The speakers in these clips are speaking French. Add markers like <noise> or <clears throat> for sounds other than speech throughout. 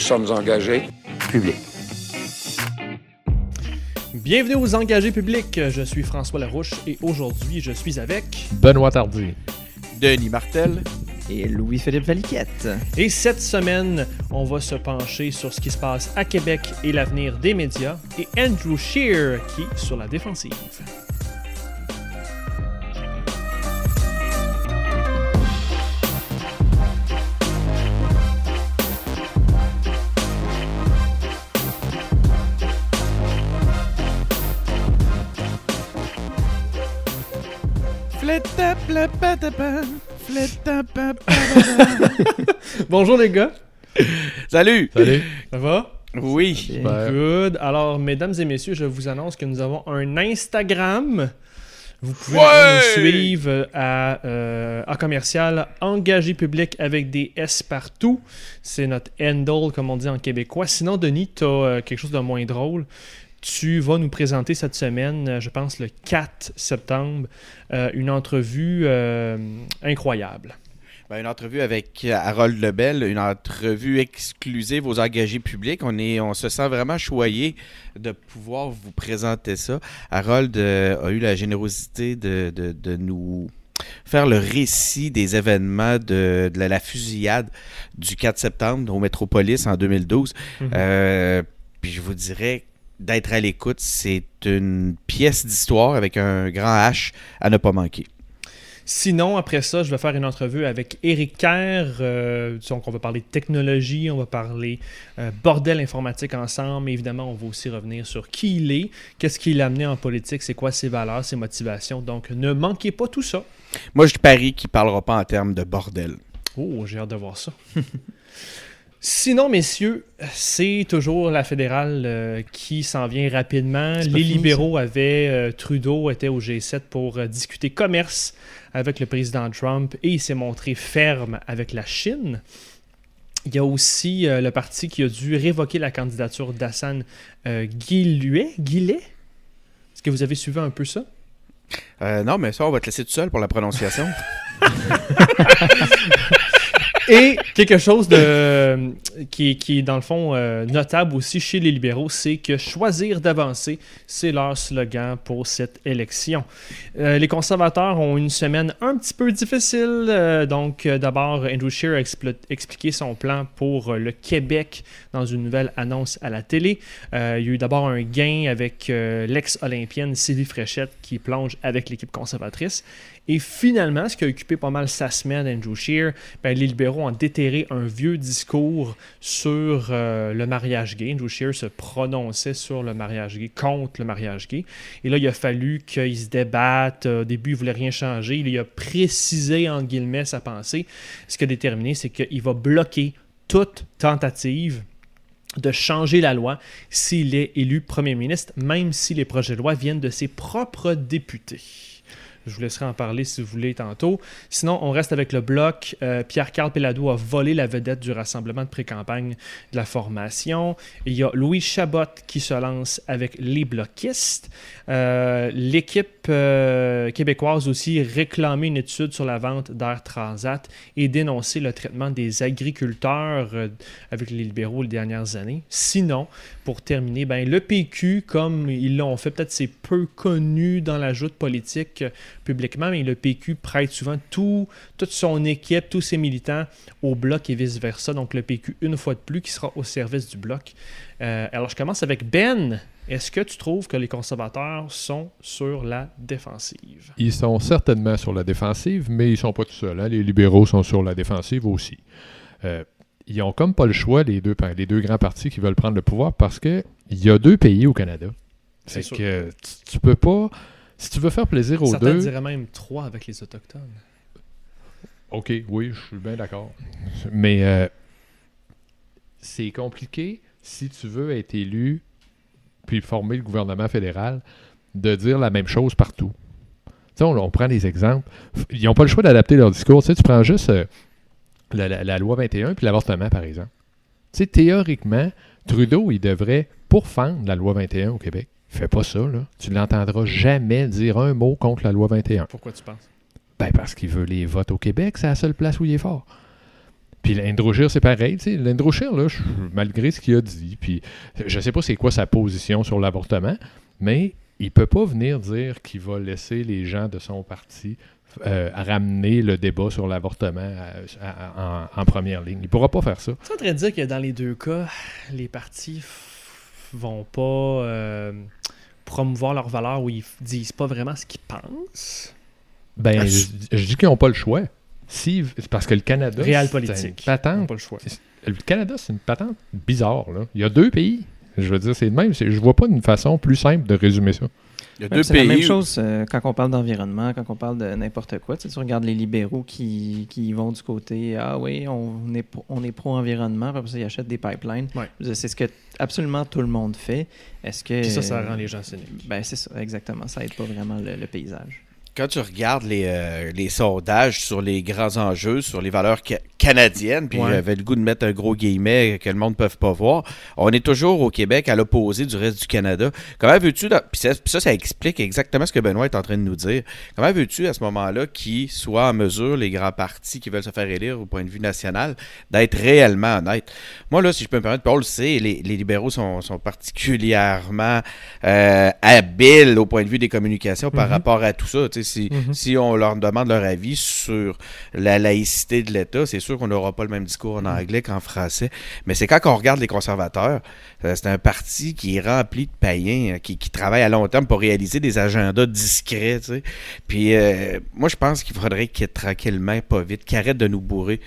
Nous sommes engagés. public. Bienvenue aux engagés publics. Je suis François Larouche et aujourd'hui je suis avec. Benoît Tardy. Denis Martel. Et Louis-Philippe Valiquette. Et cette semaine, on va se pencher sur ce qui se passe à Québec et l'avenir des médias. Et Andrew Shear qui est sur la défensive. <laughs> Bonjour les gars, Salut! Salut. ça va? Oui. Good. Alors, mesdames et messieurs, je vous annonce que nous avons un Instagram. Vous pouvez Ouais! nous suivre à, euh, à commercial engagé public avec des S partout. C'est notre handle, comme on dit en québécois. Sinon, Denis, tu as quelque chose de moins drôle. Tu vas nous présenter cette semaine, euh, je pense le 4 septembre, euh, une entrevue euh, incroyable. Ben, une entrevue avec Harold Lebel, une entrevue exclusive aux engagés publics. On, est, on se sent vraiment choyé de pouvoir vous présenter ça. Harold euh, a eu la générosité de, de- de nous faire le récit des événements de, de la, la fusillade du 4 septembre au Métropolis en 2012. Mhm. Euh, puis je vous dirais d'être à l'écoute, c'est une pièce d'histoire avec un grand H à ne pas manquer. Sinon, après ça, je vais faire une entrevue avec Eric Kerr. euh, donc, on va parler de technologie, on va parler euh, bordel informatique ensemble. Évidemment, on va aussi revenir sur qui il est, qu'est-ce qui l'a amené en politique, c'est quoi ses valeurs, ses motivations. Donc, ne manquez pas tout ça. Moi, je parie qu'il parlera pas en termes de bordel. Oh, j'ai hâte de voir ça. <laughs> Sinon, messieurs, c'est toujours la fédérale euh, qui s'en vient rapidement. Les fini, libéraux avaient, euh, Trudeau était au G7 pour euh, discuter commerce avec le président Trump et il s'est montré ferme avec la Chine. Il y a aussi euh, le parti qui a dû révoquer la candidature d'Hassan euh. Guillet? Est-ce que vous avez suivi un peu ça? Euh, non, mais ça, on va te laisser tout seul pour la prononciation. <laughs> Et quelque chose de, qui, est dans le fond euh, notable aussi chez les libéraux, c'est que choisir d'avancer, c'est leur slogan pour cette élection. Euh, les conservateurs ont une semaine un petit peu difficile. euh, donc, euh, d'abord, Andrew Scheer a expliqué son plan pour euh, le Québec dans une nouvelle annonce à la télé. Euh, il y a eu d'abord un gain avec euh, l'ex-olympienne Sylvie Fréchette qui plonge avec l'équipe conservatrice. Et finalement, ce qui a occupé pas mal sa semaine, Andrew Scheer, ben, les libéraux ont déterré un vieux discours sur euh, le mariage gay. Andrew Scheer se prononçait sur le mariage gay, contre le mariage gay. Et là, il a fallu qu'ils se débattent. Au début, il voulait rien changer. Il a précisé, entre guillemets, sa pensée. Ce qui a déterminé, c'est qu'il va bloquer toute tentative de changer la loi s'il est élu premier ministre, même si les projets de loi viennent de ses propres députés. Je vous laisserai en parler si vous voulez tantôt. Sinon, on reste avec le bloc. Euh, Pierre-Carl Pelado a volé la vedette du rassemblement de pré-campagne de la formation. Il y a Louis Chabot qui se lance avec les bloquistes. Euh, L'équipe euh, québécoise aussi réclamait une étude sur la vente d'air transat et dénoncer le traitement des agriculteurs avec les libéraux les dernières années. Sinon, pour terminer, ben, le PQ, comme ils l'ont fait, peut-être c'est peu connu dans la joute politique publiquement, mais le PQ prête souvent tout, toute son équipe, tous ses militants au bloc et vice-versa. Donc le PQ, une fois de plus, qui sera au service du bloc. Euh, alors je commence avec Ben. Est-ce que tu trouves que les conservateurs sont sur la défensive? Ils sont certainement sur la défensive, mais ils sont pas tout seuls. hein. Les libéraux sont sur la défensive aussi. Euh, ils ont comme pas le choix, les deux, les deux grands partis qui veulent prendre le pouvoir, parce que il y a deux pays au Canada. C'est que tu, tu peux pas. Si tu veux faire plaisir aux Certains deux. diraient même trois avec les Autochtones. OK, oui, je suis bien d'accord. Mais euh, c'est compliqué si tu veux être élu puis former le gouvernement fédéral, de dire la même chose partout. Tu sais, on, on prend des exemples. Ils n'ont pas le choix d'adapter leur discours. Tu sais, tu prends juste euh, la, la- la loi 21 puis l'avortement, par exemple. Tu sais, théoriquement, Trudeau, il devrait pourfendre la loi 21 au Québec. Il fait pas ça, là. Tu l'entendras jamais dire un mot contre la loi 21. Pourquoi tu penses? Ben, parce qu'il veut les votes au Québec, c'est la seule place où il est fort. Puis l'Indrochir, c'est pareil. tu sais. L'Indrochir, là, je- malgré ce qu'il a dit, puis je sais pas c'est quoi sa position sur l'avortement, mais il peut pas venir dire qu'il va laisser les gens de son parti euh, ramener le débat sur l'avortement à- en, en première ligne. Il pourra pas faire ça. Tu es en train de dire que dans les deux cas, les partis vont pas euh, promouvoir leurs valeurs ou ils disent pas vraiment ce qu'ils pensent Ben, Ah, je, je dis qu'ils n'ont pas le choix. Si, parce que le Canada, Réal c'est une politique. N'ont patente pas le choix. Le Canada, c'est une patente bizarre. Là. Il y a deux pays. Je veux dire, c'est le même. Je vois pas une façon plus simple de résumer ça. Il y a Ouais, deux c'est la même chose euh, quand on parle d'environnement, quand on parle de n'importe quoi. Tu, sais, tu regardes les libéraux qui, qui vont du côté Ah oui, on est, on est pro-environnement, après ça, ils achètent des pipelines. Ouais. C'est ce que absolument tout le monde fait. Est-ce que. Puis ça, ça rend les gens cyniques. Ben, c'est ça, exactement. Ça aide pas vraiment le, le paysage. Quand tu regardes les, euh, les sondages sur les grands enjeux, sur les valeurs ca- canadiennes, puis Ouais. j'avais le goût de mettre un gros guillemet que le monde ne peut pas voir, on est toujours au Québec à l'opposé du reste du Canada. Comment veux-tu, dans- puis ça, ça, ça explique exactement ce que Benoît est en train de nous dire. Comment veux-tu à ce moment-là qu'ils soient en mesure, les grands partis qui veulent se faire élire au point de vue national, d'être réellement honnêtes? Moi, là, si je peux me permettre, Paul, c'est les, les libéraux sont, sont particulièrement euh, habiles au point de vue des communications par Mhm. rapport à tout ça. Tu Mhm. si on leur demande leur avis sur la laïcité de l'État, c'est sûr qu'on n'aura pas le même discours en anglais qu'en français. Mais c'est quand on regarde les conservateurs, euh, c'est un parti qui est rempli de païens, euh, qui, qui travaille à long terme pour réaliser des agendas discrets. Puis euh, moi, je pense qu'il faudrait qu'ils tranquillement, pas vite, qu'ils arrêtent de nous bourrer.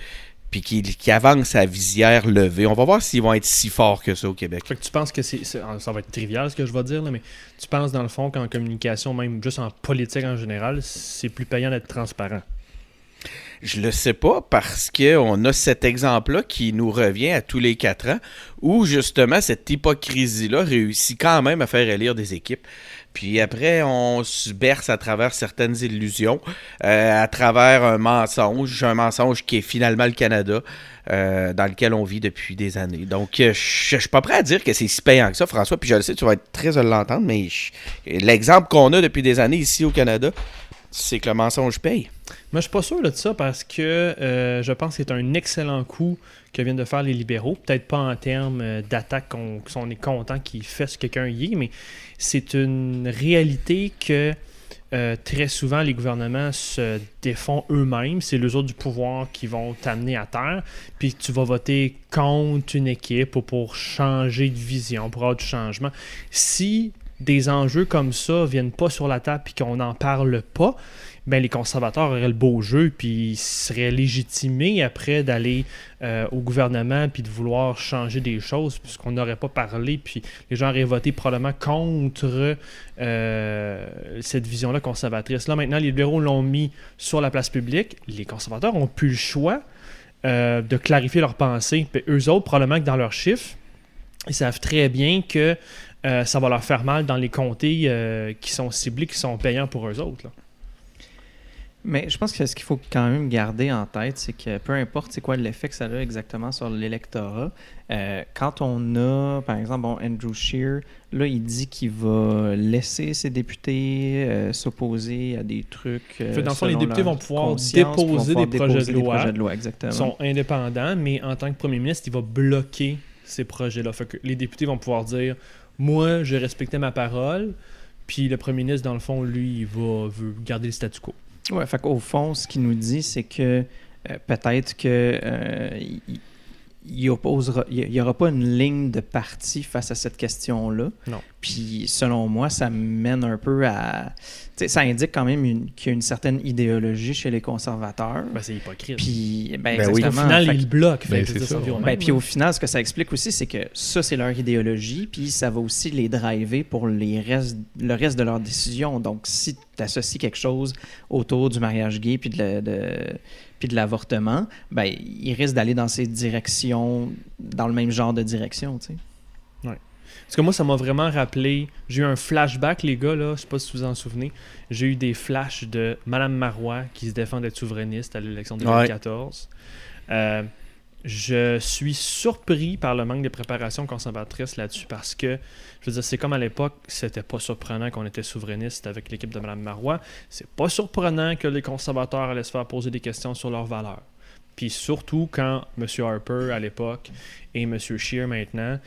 Puis qu'ils avancent à visière levée. On va voir s'ils vont être si forts que ça au Québec. Fait que tu penses que c'est, c'est- ça va être trivial ce que je vais dire, là, mais tu penses dans le fond qu'en communication, même juste en politique en général, c'est plus payant d'être transparent? Je le sais pas parce qu'on a cet exemple-là qui nous revient à tous les quatre ans où justement cette hypocrisie-là réussit quand même à faire élire des équipes. Puis après, on se berce à travers certaines illusions, euh, à travers un mensonge, un mensonge qui est finalement le Canada, euh, dans lequel on vit depuis des années. Donc, euh, je je suis pas prêt à dire que c'est si payant que ça, François, puis je le sais, tu vas être très de l'entendre, mais l'exemple qu'on a depuis des années ici au Canada, c'est que le mensonge paye. Moi, je suis pas sûr de ça parce que euh, je pense que c'est un excellent coup que viennent de faire les libéraux. Peut-être pas en termes euh, d'attaque qu'on est content qu'ils fassent quelqu'un y est, mais c'est une réalité que euh, très souvent les gouvernements se défont eux-mêmes. C'est les autres du pouvoir qui vont t'amener à terre. Puis tu vas voter contre une équipe ou pour changer de vision, pour avoir du changement. Si des enjeux comme ça viennent pas sur la table puis qu'on n'en parle pas, ben les conservateurs auraient le beau jeu puis ils seraient légitimés après d'aller euh, au gouvernement puis de vouloir changer des choses puisqu'on n'aurait pas parlé puis les gens auraient voté probablement contre euh, cette vision-là conservatrice. Là maintenant les libéraux l'ont mis sur la place publique, les conservateurs ont plus le choix euh, de clarifier leurs pensées. Puis eux autres probablement que dans leurs chiffres ils savent très bien que euh, ça va leur faire mal dans les comtés euh, qui sont ciblés, qui sont payants pour eux autres. là. Mais je pense que ce qu'il faut quand même garder en tête, c'est que peu importe c'est quoi l'effet que ça a exactement sur l'électorat, euh, quand on a, par exemple, bon, Andrew Scheer, là, il dit qu'il va laisser ses députés euh, s'opposer à des trucs. euh, dans le fond, les députés vont pouvoir déposer pouvoir des projets de des loi. projets de loi, exactement. Ils sont indépendants, mais en tant que premier ministre, il va bloquer ces projets-là. Les députés vont pouvoir dire Moi, j'ai respecté ma parole. Puis le premier ministre, dans le fond, lui, il va veut garder le statu quo. Ouais, fait qu'au fond, ce qu'il nous dit, c'est que euh, peut-être que euh, il- il opposera, il n'y aura pas une ligne de parti face à cette question-là. Puis, selon moi, ça mène un peu à. ça indique quand même qu'il y a une certaine idéologie chez les conservateurs. Ben, c'est hypocrite. puis, ben, Ben oui. Au final, Fait il bloque. Ben, ouais. même, ben, puis au final, ce que ça explique aussi, c'est que ça, c'est leur idéologie, puis ça va aussi les driver pour les restes, le reste de leurs décisions. Donc, si tu associes quelque chose autour du mariage gay puis de, la- de- puis de l'avortement, ben, ils risquent d'aller dans ces directions, dans le même genre de direction, tu sais. Parce que moi, ça m'a vraiment rappelé. J'ai eu un flashback, les gars, là. Je sais pas si vous vous en souvenez. J'ai eu des flashs de Madame Marois qui se défend d'être souverainiste à l'élection de 2014. Euh, je suis surpris par le manque de préparation conservatrice là-dessus parce que, je veux dire, c'est comme à l'époque, c'était pas surprenant qu'on était souverainiste avec l'équipe de Mme Marois. C'est pas surprenant que les conservateurs allaient se faire poser des questions sur leurs valeurs. Puis surtout quand M. Harper à l'époque et M. Scheer maintenant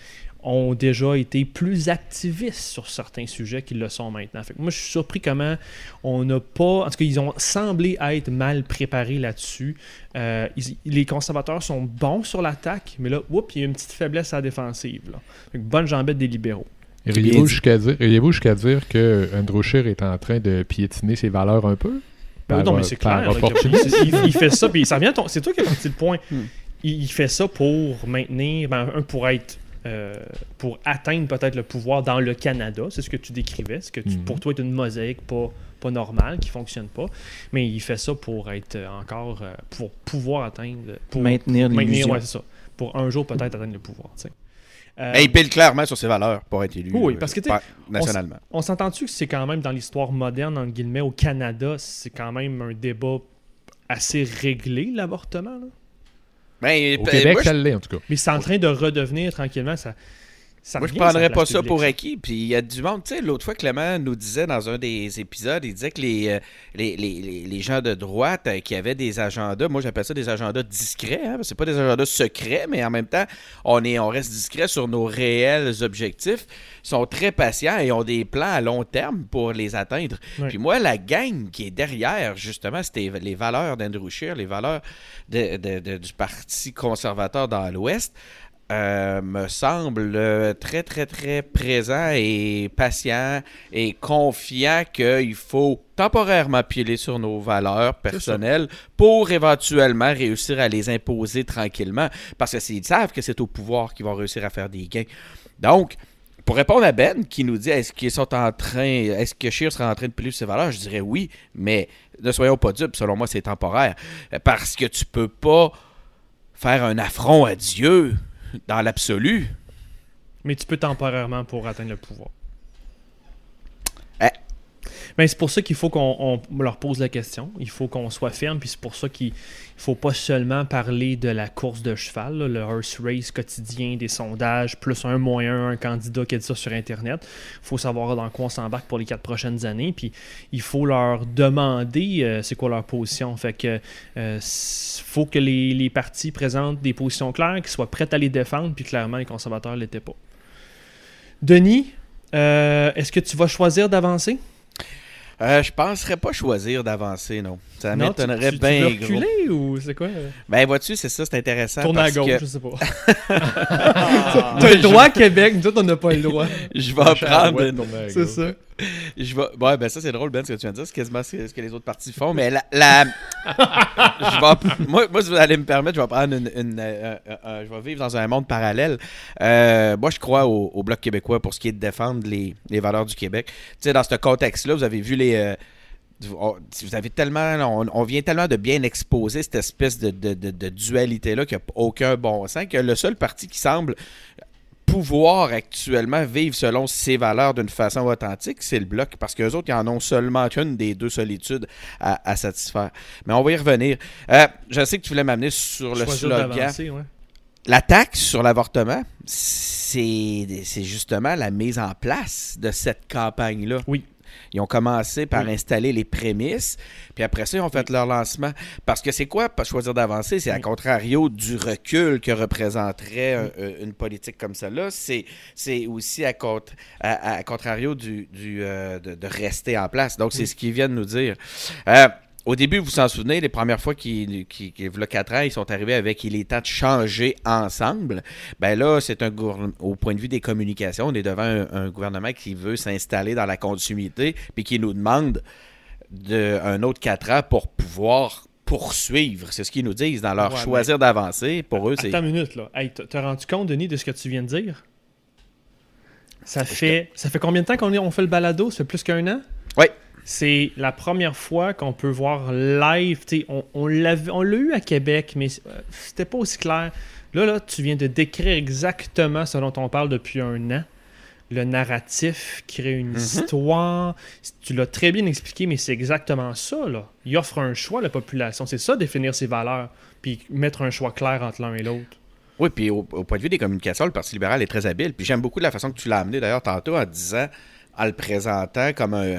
ont déjà été plus activistes sur certains sujets qu'ils le sont maintenant. Fait que moi, je suis surpris comment on n'a pas... En tout cas, ils ont semblé être mal préparés là-dessus. Euh, ils- les conservateurs sont bons sur l'attaque, mais là, oups, il y a une petite faiblesse à la défensive. Là. Fait que bonne jambette des libéraux. Dit. jusqu'à dire, jusqu'à dire que Andrew Scheer est en train de piétiner ses valeurs un peu? Ben Par, non, mais euh, c'est clair. là, il, fait ça, puis ça ton- C'est toi qui as parti le point. Hmm. Il, il fait ça pour maintenir, ben, un, pour être, euh, pour atteindre peut-être le pouvoir dans le Canada. C'est ce que tu décrivais. Ce que tu, Mhm. pour toi est une mosaïque pas, pas normale, qui fonctionne pas. Mais il fait ça pour être euh, encore, euh, pour pouvoir atteindre, pour maintenir maintenir, ouais, ça. Pour un jour peut-être atteindre le pouvoir. tu sais. Euh, Mais il pile clairement sur ses valeurs pour être élu. Oui, parce que, tu sais, par- nationalement. On s'entend-tu que c'est quand même dans l'histoire moderne, entre guillemets, au Canada, c'est quand même un débat assez réglé, l'avortement. Ben, Au ben, Québec, moi, ça l'est, en tout cas. Mais c'est en train de redevenir tranquillement. Ça, ça Moi, je prendrais pas ça pour acquis. Puis il y a du monde. Tu sais, l'autre fois, Clément nous disait dans un des épisodes, il disait que les, euh, les, les, les- gens de droite euh, qui avaient des agendas, moi j'appelle ça des agendas discrets. Hein, c'est pas des agendas secrets, mais en même temps, on, est, on reste discret sur nos réels objectifs. Ils sont très patients et ont des plans à long terme pour les atteindre. Puis moi, la gang qui est derrière, justement, c'était les valeurs d'Andrew Scheer, les valeurs de- de- de- du Parti conservateur dans l'Ouest euh, me semble euh, très, très, très présent et patient et confiant qu'il faut temporairement piler sur nos valeurs personnelles pour éventuellement réussir à les imposer tranquillement. Parce que s'ils savent que c'est au pouvoir qu'ils vont réussir à faire des gains. Donc, pour répondre à Ben qui nous dit est-ce qu'ils sont en train, est-ce que Scheer sera en train de piler sur ses valeurs, je dirais oui, mais ne soyons pas dupes, selon moi c'est temporaire. Parce que tu peux pas faire un affront à Dieu dans l'absolu. Mais tu peux temporairement pour atteindre le pouvoir. Eh. Ben, c'est pour ça qu'il faut qu'on on leur pose la question. Il faut qu'on soit ferme. Puis c'est pour ça qu'il faut pas seulement parler de la course de cheval, le horse race quotidien, des sondages, plus un moyen, un candidat qui a dit ça sur Internet. Il faut savoir dans quoi on s'embarque pour les quatre prochaines années. Puis il faut leur demander euh, c'est quoi leur position. Fait que euh, faut que les, les partis présentent des positions claires, qu'ils soient prêts à les défendre. Puis clairement, les conservateurs ne l'étaient pas. Denis, euh, est-ce que tu vas choisir d'avancer? Euh, je penserais pas choisir d'avancer, non. Ça Non, tu- m'étonnerait tu- tu bien veux gros. reculer ou c'est quoi? euh? Ben, vois-tu, c'est ça, c'est intéressant. Tourne à parce gauche, que je sais pas. <laughs> T'as le droit à Québec, nous autres, on n'a pas le droit. je vais prendre une- C'est ça. <laughs> Je vais... Ouais, ben ça, c'est drôle, Ben, ce que tu viens de dire. C'est quasiment ce que les autres partis font. Mais la... la- <laughs> je vais... moi, moi, si vous allez me permettre, je vais prendre une... une, euh, euh, euh, je vais vivre dans un monde parallèle. Moi, je crois au, au Bloc québécois pour ce qui est de défendre les, les valeurs du Québec. Tu sais, dans ce contexte-là, vous avez vu les... on- vous avez tellement, on, on vient tellement de bien exposer cette espèce de, de- de- de dualité-là qui n'a aucun bon sens, que le seul parti qui semble pouvoir actuellement vivre selon ses valeurs d'une façon authentique, c'est le bloc, parce qu'eux autres, ils en ont seulement qu'une des deux solitudes à, à satisfaire. Mais on va y revenir. Euh, je sais que tu voulais m'amener sur le slogan. ouais. La taxe sur l'avortement, c'est c'est justement la mise en place de cette campagne-là. Oui. Ils ont commencé par Oui. installer les prémices, puis après ça, ils ont fait leur lancement. Parce que c'est quoi, pas choisir d'avancer? C'est à contrario du recul que représenterait un- un- une politique comme celle-là. C'est c'est aussi à, contre- à- à contrario du, du, euh, de, de rester en place. Donc, c'est Oui. ce qu'ils viennent nous dire. Euh, au début, vous vous en souvenez, les premières fois qu'ils, qu'ils, qu'ils- il y a 4 ans, ils sont arrivés avec il est temps de changer ensemble. Ben là, c'est un au point de vue des communications, on est devant un, un gouvernement qui veut s'installer dans la continuité, puis qui nous demande de, un autre 4 ans pour pouvoir poursuivre. C'est ce qu'ils nous disent dans leur Ouais, choisir d'avancer. Pour eux, c'est. Attends une minute, là. Hey, t'as rendu compte, Denis, de ce que tu viens de dire? Ça fait, ça fait combien de temps qu'on est- on fait le balado? Ça fait plus qu'un an? Oui. C'est la première fois qu'on peut voir live. On, l'a eu à Québec, mais euh, c'était pas aussi clair. Là, là, tu viens de décrire exactement ce dont on parle depuis un an. Le narratif, créer une Mhm. histoire. Tu l'as très bien expliqué, mais c'est exactement ça. Là. Il offre un choix à la population. C'est ça, définir ses valeurs, puis mettre un choix clair entre l'un et l'autre. Oui, puis au, au point de vue des communications, le Parti libéral est très habile. Puis j'aime beaucoup la façon que tu l'as amené d'ailleurs tantôt en disant, en le présentant comme un,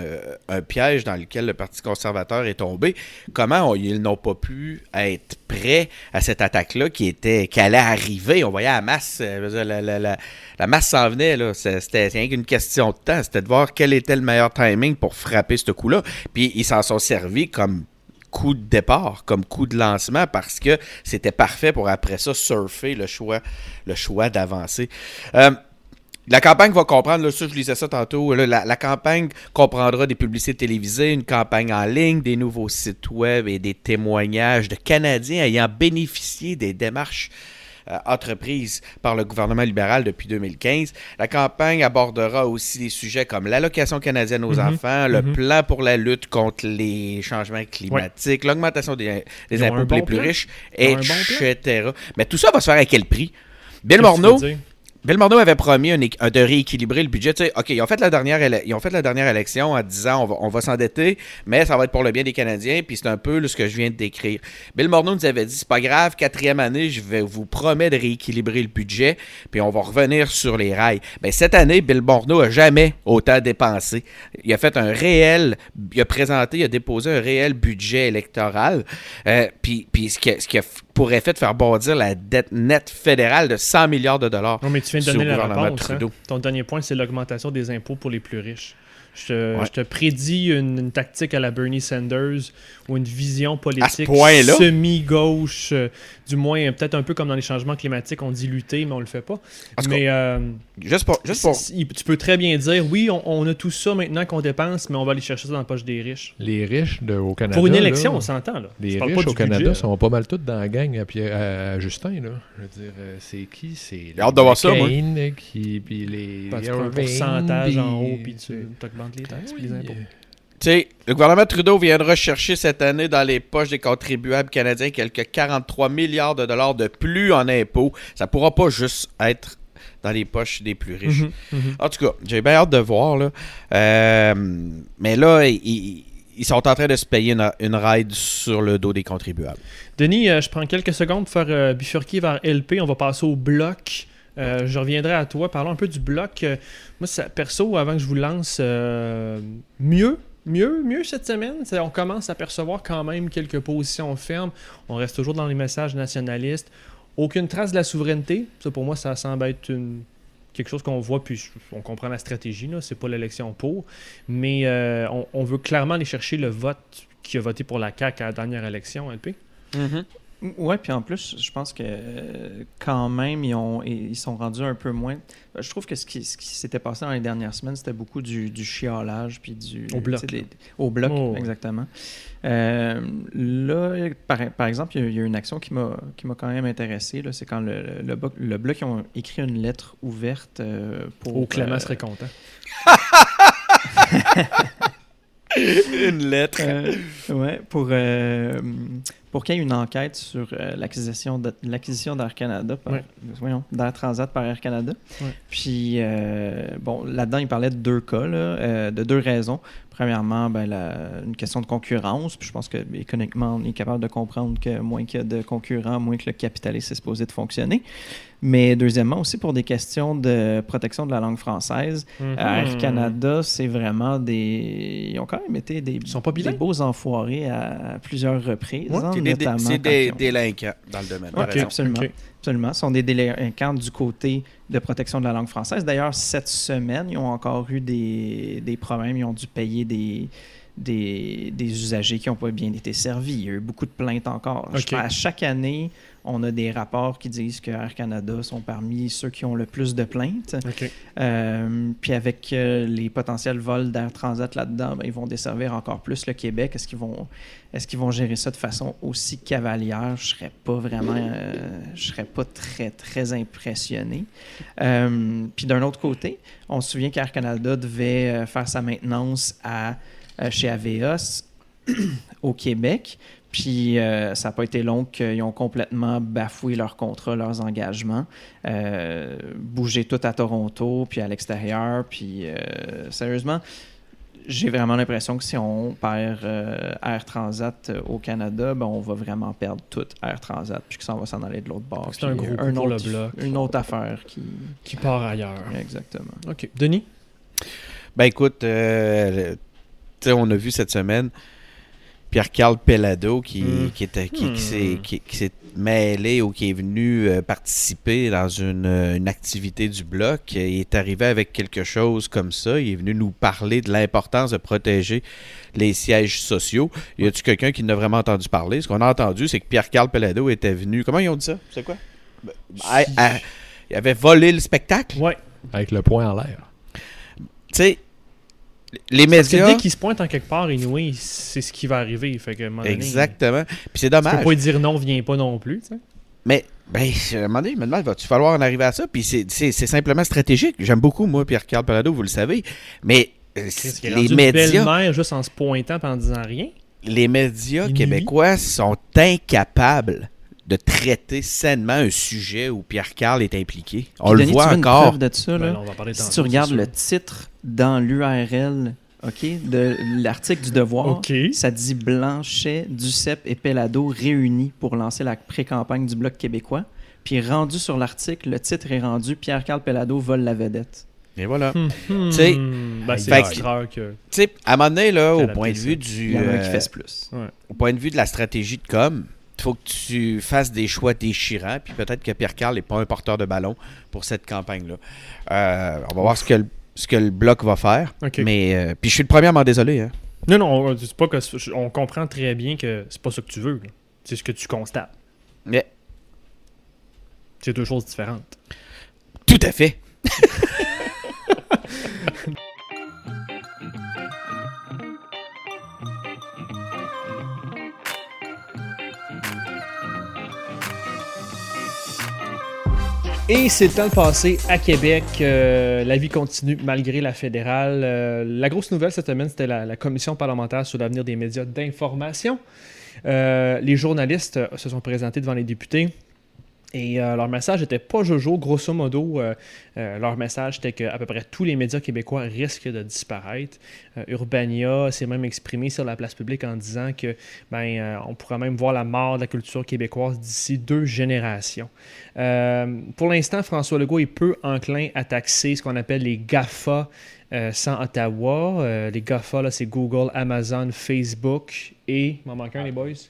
un piège dans lequel le Parti conservateur est tombé. Comment ils n'ont pas pu être prêts à cette attaque-là qui était qui allait arriver? On voyait la masse, euh, la, masse s'en venait. C'était rien qu'une question de temps. C'était de voir quel était le meilleur timing pour frapper ce coup-là. Puis ils s'en sont servis comme coup de départ, comme coup de lancement, parce que c'était parfait pour après ça surfer le choix, le choix d'avancer. Euh, la campagne va comprendre, là, ça je lisais ça tantôt, là, la, la campagne comprendra des publicités télévisées, une campagne en ligne, des nouveaux sites web et des témoignages de Canadiens ayant bénéficié des démarches euh, entreprises par le gouvernement libéral depuis 2015. La campagne abordera aussi des sujets comme l'allocation canadienne aux Mhm. enfants, le Mhm. plan pour la lutte contre les changements climatiques, l'augmentation des, impôts pour les plus plan. riches, bon etc. Mais tout ça va se faire à quel prix? Bill Morneau, Bill Morneau avait promis de rééquilibrer le budget. Tu sais, OK, ils ont, fait la dernière ils ont fait la dernière élection en disant on va, s'endetter, mais ça va être pour le bien des Canadiens, puis c'est un peu ce que je viens de décrire. Bill Morneau nous avait dit c'est pas grave, quatrième année, je vais vous promettre de rééquilibrer le budget, puis on va revenir sur les rails. Ben, cette année, Bill Morneau a jamais autant dépensé. Il a fait un réel, il a présenté, il a déposé un réel budget électoral, euh, puis, ce qui, a- ce pour effet de faire bondir la dette nette fédérale de 100 milliards de dollars. Non, mais tu viens de donner la réponse. hein. Ton dernier point, c'est l'augmentation des impôts pour les plus riches. Je te, Ouais. je te prédis une, une tactique à la Bernie Sanders ou une vision politique semi-gauche, euh, du moins peut-être un peu comme dans les changements climatiques, on dit lutter, mais on le fait pas. Mais euh, Juste pour, juste pour c- tu peux très bien dire, oui, on, on a tout ça maintenant qu'on dépense, mais on va aller chercher ça dans la poche des riches. Les riches de- au Canada. Pour une là, élection, on s'entend. Les riches pas au Canada budget, sont pas mal tous dans la gang à, Pierre- à- à Justin. Là. Je veux dire, euh, c'est qui? C'est hâte de voir ça, moi. McCain, qui, puis les prends un Irving, pourcentage en haut, puis tu les taxes, les impôts. Tu sais, le gouvernement Trudeau viendra chercher cette année dans les poches des contribuables canadiens quelques 43 milliards de dollars de plus en impôts. Ça pourra pas juste être dans les poches des plus riches. Mhm, mhm. En tout cas, j'ai bien hâte de voir. Là. Euh, mais là, ils, ils- ils sont en train de se payer une, une ride sur le dos des contribuables. Denis, euh, je prends quelques secondes pour faire euh, bifurquer vers LP. On va passer au bloc. Euh, je reviendrai à toi. Parlons un peu du bloc. Euh, moi, perso, avant que je vous lance, euh, mieux. Mieux, mieux cette semaine. On commence à percevoir quand même quelques positions fermes. On reste toujours dans les messages nationalistes. Aucune trace de la souveraineté. Ça, pour moi, ça semble être quelque chose qu'on voit, puis on comprend la stratégie. là. C'est pas l'élection pour. Mais on, veut clairement aller chercher le vote qui a voté pour la CAQ à la dernière élection, LP. Ouais, puis en plus, je pense que euh, quand même, ils, ont, ils sont rendus un peu moins. Je trouve que ce qui, ce qui s'était passé dans les dernières semaines, c'était beaucoup du, du chiolage, puis du. Au bloc, des- au bloc, Oh, exactement. Euh, là, par, par exemple, il y, a, il y a une action qui m'a qui m'a quand même intéressé. là, C'est quand le, bloc, le bloc ils ont écrit une lettre ouverte euh, pour. Au Clément euh, serait content. <laughs> une lettre. Euh, ouais, pour, euh, pour qu'il y ait une enquête sur euh, l'acquisition d'Air Canada, par, voyons, d'Air Transat par Air Canada. Puis, euh, bon, là-dedans, il parlait de deux cas, là, euh, de deux raisons. Premièrement, ben, la- une question de concurrence. Puis je pense que économiquement, on est capable de comprendre que moins qu'il y a de concurrents, moins que le capitalisme est supposé de fonctionner. Mais deuxièmement, aussi pour des questions de protection de la langue française. Mhm. Air Canada, c'est vraiment des. Ils ont quand même été des, sont pas des beaux enfoirés à, à plusieurs reprises. Ouais, hein, C'est des, notamment c'est délinquants dans le domaine. t'as Ok, raison. absolument. Absolument. Ce sont des délinquants du côté de protection de la langue française. D'ailleurs, cette semaine, ils ont encore eu des, des problèmes. Ils ont dû payer des, des, des usagers qui n'ont pas bien été servis. Il y a eu beaucoup de plaintes encore. Je à chaque année, on a des rapports qui disent que Air Canada sont parmi ceux qui ont le plus de plaintes. Euh, puis avec euh, les potentiels vols d'Air Transat là-dedans, ben, ils vont desservir encore plus le Québec. Est-ce qu'ils vont, est-ce qu'ils vont gérer ça de façon aussi cavalière? Je serais pas vraiment, euh, je serais pas très très impressionné. Puis d'un autre côté, on se souvient qu'Air Canada devait faire sa maintenance à chez Avios <clears throat> au Québec. Puis euh, ça n'a pas été long qu'ils ont complètement bafoué leur contrat, leurs engagements, euh, bougé tout à Toronto, puis à l'extérieur. Puis euh, sérieusement, j'ai vraiment l'impression que si on perd euh, Air Transat au Canada, ben, on va vraiment perdre tout Air Transat, puis que ça va s'en aller de l'autre bord. C'est un gros le autre, bloc. Une autre affaire qui. Qui part ailleurs. Exactement. OK. Denis? Ben écoute, euh, tu sais, on a vu cette semaine Pierre-Carl Pellado qui, Mm. qui, était, qui, Hmm. qui s'est, qui- qui s'est mêlé ou qui est venu euh, participer dans une, euh, une activité du bloc. Il est arrivé avec quelque chose comme ça. Il est venu nous parler de l'importance de protéger les sièges sociaux. Y a-tu quelqu'un qui n'a vraiment entendu parler? Ce qu'on a entendu, c'est que Pierre-Carl Pellado était venu. Comment ils ont dit ça? C'est quoi? Ben, à- à- il avait volé le spectacle? Ouais. Avec le poing en l'air. Tu sais, les Parce que médias. dès qu'il se pointe en quelque part, anyway, c'est ce qui va arriver. Fait que, donné, Exactement. Puis c'est Tu dommage. peux pas dire non, viens pas non plus. tu. Mais, ben, à un moment donné, je me demande, va-tu falloir en arriver à ça? Puis c'est- simplement stratégique. J'aime beaucoup, moi, Pierre-Carl Palado, vous le savez. Mais euh, les rendu une médias, belle-mère juste en se pointant et en disant rien. les médias québécois sont incapables de traiter sainement un sujet où Pierre-Carl est impliqué. On le voit tu veux une encore. preuve de ça, Ben là? Si tu regardes le titre dans l'URL ok, de l'article du Devoir, ça dit Blanchet, Duceppe et Pellado réunis pour lancer la pré-campagne du Bloc québécois. Puis rendu sur l'article, le titre est rendu Pierre-Carl Pellado vole la vedette. Et voilà. Hum, hum. sais, Ben, que-. Tu à un moment donné, là, au point de vue Il du... y en a un qui euh, fait plus. au point de vue de la stratégie de com, faut que tu fasses des choix déchirants. Puis peut-être que Pierre-Carl n'est pas un porteur de ballon pour cette campagne-là. Euh, on va voir ce que, le, ce que le bloc va faire. Mais euh, puis je suis le premier à m'en désoler. Hein. Non, non, on, pas que on comprend très bien que c'est pas ça que tu veux. C'est ce que tu constates. Mais C'est deux choses différentes. tout à fait. <laughs> Et c'est le temps de passer à Québec. Euh, la vie continue malgré la fédérale. Euh, la grosse nouvelle cette semaine, c'était la, commission parlementaire sur l'avenir des médias d'information. Euh, les journalistes se sont présentés devant les députés. Et euh, leur message n'était pas jojo. Grosso modo, euh, euh, leur message était qu'à peu près tous les médias québécois risquent de disparaître. Urbania s'est même exprimé sur la place publique en disant que ben, on pourrait même voir la mort de la culture québécoise d'ici deux générations. Pour l'instant, François Legault est peu enclin à taxer ce qu'on appelle les GAFA sans Ottawa. Les GAFA, c'est Google, Amazon, Facebook et... M'en manque un, les boys?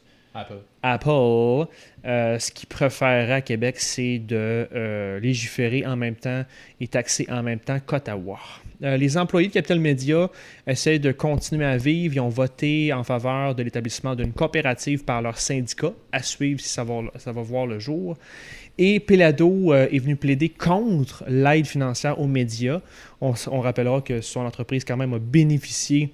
Apple, euh, ce qu'ils préférerait à Québec, c'est de euh, légiférer en même temps et taxer en même temps qu'Ottawa. Euh, les employés de Capital Media essaient de continuer à vivre. Ils ont voté en faveur de l'établissement d'une coopérative par leur syndicat, à suivre si ça va, voir le jour. Et Pelado est venu plaider contre l'aide financière aux médias. On rappellera que son entreprise quand même a bénéficié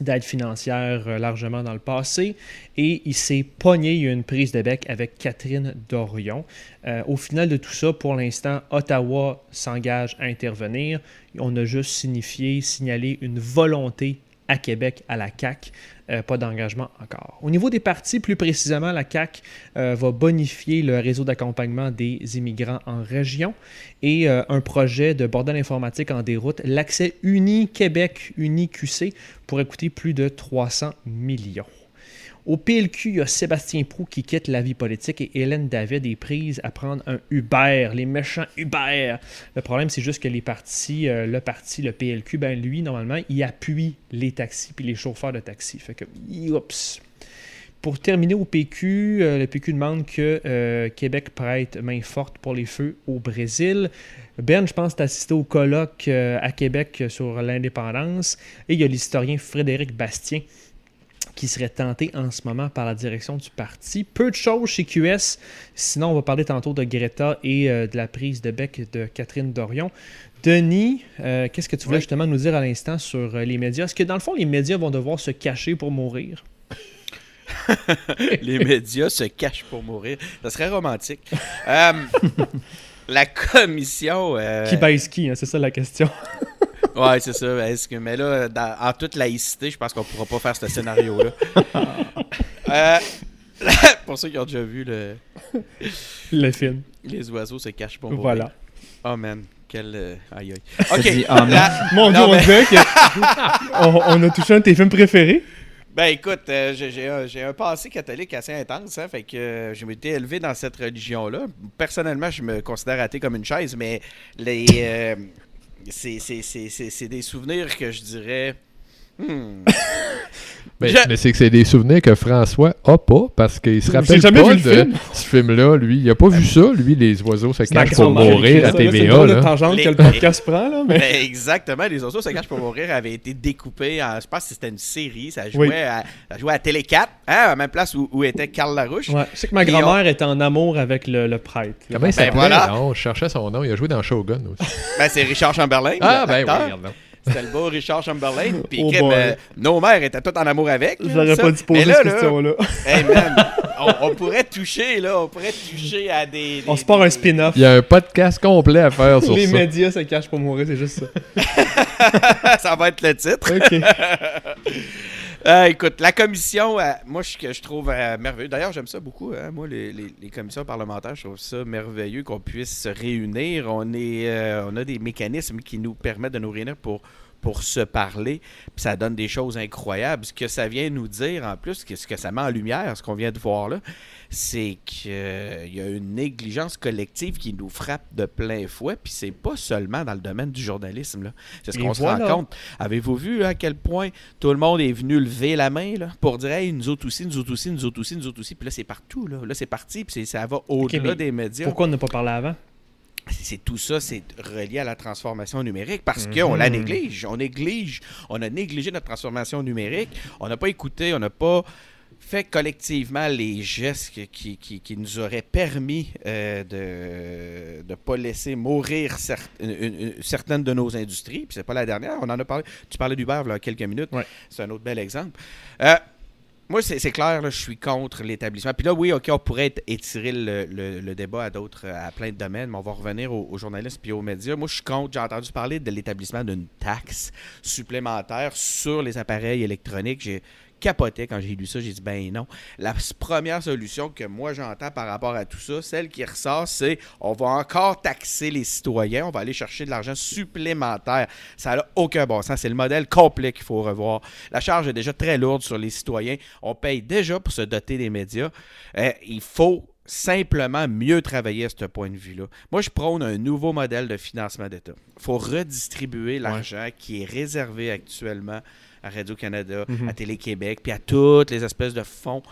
d'aide financière euh, largement dans le passé. Et il s'est pogné, il y a une prise de bec avec Catherine Dorion. Euh, au final de tout ça, pour l'instant, Ottawa s'engage à intervenir. On a juste signifié, signalé une volonté à Québec, à la CAC, euh, pas d'engagement encore. Au niveau des partis, plus précisément, la CAC euh, va bonifier le réseau d'accompagnement des immigrants en région et euh, un projet de bordel informatique en déroute, l'accès Uni Québec, Uni QC, pourrait coûter plus de 300 millions. Au PLQ, il y a Sébastien Prou qui quitte la vie politique et Hélène David est prise à prendre un Uber, les méchants Uber. Le problème, c'est juste que les partis, euh, le parti, le PLQ, ben lui, normalement, il appuie les taxis puis les chauffeurs de taxi. Fait que, oups. Pour terminer au PQ, euh, le PQ demande que euh, Québec prête main forte pour les feux au Brésil. Ben, je pense assisté au colloque à Québec sur l'indépendance. Et il y a l'historien Frédéric Bastien qui serait tenté en ce moment par la direction du parti. Peu de choses chez QS. Sinon, on va parler tantôt de Greta et euh, de la prise de bec de Catherine Dorion. Denis, euh, qu'est-ce que tu voulais Oui. justement nous dire à l'instant sur euh, les médias? Est-ce que dans le fond, les médias vont devoir se cacher pour mourir? <laughs> Les médias se cachent pour mourir. Ça serait romantique. <laughs> La commission. Qui baisse qui? hein? C'est ça la question. <laughs> Ouais, c'est ça. Est-ce que, mais là, dans- en toute laïcité, je pense qu'on pourra pas faire ce scénario-là. <laughs> Euh, <laughs> pour ceux qui ont déjà vu le, Le film. les oiseaux se cachent pour. Voilà. Oh man, quel. euh, Aïe aïe. Ok. dit, la- Mon dieu, Non, on mais- dirait que- <laughs> on, on a touché un de tes films préférés. Ben écoute, euh, j'ai- j'ai un, j'ai un passé catholique assez intense, hein, fait que euh, je m'étais élevé dans cette religion-là. Personnellement, je me considère athée comme une chaise, mais les euh, c'est- des souvenirs que je dirais. Hmm, <laughs> Mais, Je- mais c'est que c'est des souvenirs que François a pas parce qu'il se rappelle jamais pas vu de film? ce film-là. Lui, il a pas vu ça. Lui, les oiseaux se C'est cachent pour mourir à C'est TVA. Là. tangente Les- que le podcast prend, là, mais... ben, exactement, les oiseaux se cachent pour mourir avait été découpé en. Je pense que c'était une série, ça jouait, Oui. à, ça jouait à Télé 4, hein, à la même place où, où était Carl Larouche. Ouais, je sais que ma grand-mère était en amour avec le, le prêtre. Comment il Ben, s'appelait? voilà. Non, je cherchais son nom. Il a joué dans Shogun aussi. Ben, c'est Richard Chamberlain. ah, ben oui, regarde. C'était le beau Richard Chamberlain. Puis Oh euh, nos mères étaient toutes en amour avec. J'aurais pas dû poser là, cette là, question-là. Hey man, on, on pourrait toucher là, on pourrait toucher à des. On se part un spin-off. Il y a un podcast complet à faire sur Les ça. médias se cachent pour mourir, c'est juste ça. <laughs> ça va être le titre. Ok. <laughs> Euh, écoute, la commission, euh, moi, je, je trouve euh, merveilleux. D'ailleurs, j'aime ça beaucoup. hein, moi, les commissions parlementaires, je trouve ça merveilleux qu'on puisse se réunir. On, est, euh, on a des mécanismes qui nous permettent de nous réunir pour, pour se parler. Puis ça donne des choses incroyables. Ce que ça vient nous dire, en plus, que- ce que ça met en lumière, ce qu'on vient de voir là, c'est qu'il y a une négligence collective qui nous frappe de plein fouet. Puis c'est pas seulement dans le domaine du journalisme. là. C'est ce qu'on se rend compte. Avez-vous vu là, à quel point tout le monde est venu lever la main là, pour dire hey, nous autres aussi, nous autres aussi, nous autres aussi, nous autres aussi. Puis là, c'est partout. Là, là c'est parti. Puis ça va au-delà des médias. Pourquoi on n'a pas parlé avant? C'est tout ça, c'est relié à la transformation numérique parce qu'on la néglige. On néglige. On a négligé notre transformation numérique. On n'a pas écouté, on n'a pas fait collectivement les gestes qui, qui- qui- qui nous auraient permis euh, de ne pas laisser mourir cer- une- une- une- certaines de nos industries. Puis c'est pas la dernière. On en a parlé. Tu parlais d'Uber il y a quelques minutes. Ouais. C'est un autre bel exemple. Euh, moi, c'est clair, je suis contre l'établissement. Puis là, oui, OK, on pourrait étirer le, débat à d'autres, à plein de domaines, mais on va revenir aux, journalistes puis aux médias. Moi, je suis contre. J'ai entendu parler de l'établissement d'une taxe supplémentaire sur les appareils électroniques. Capoté quand j'ai lu ça. J'ai dit, ben non. La première solution que moi j'entends par rapport à tout ça, celle qui ressort, c'est on va encore taxer les citoyens, on va aller chercher de l'argent supplémentaire. Ça n'a aucun bon sens. C'est le modèle complet qu'il faut revoir. La charge est déjà très lourde sur les citoyens. On paye déjà pour se doter des médias. Euh, il faut simplement mieux travailler à ce point de vue-là. Moi, je prône un nouveau modèle de financement d'État. Il faut redistribuer l'argent qui est réservé actuellement à Radio-Canada, Mhm. à Télé-Québec, puis à toutes les espèces de fonds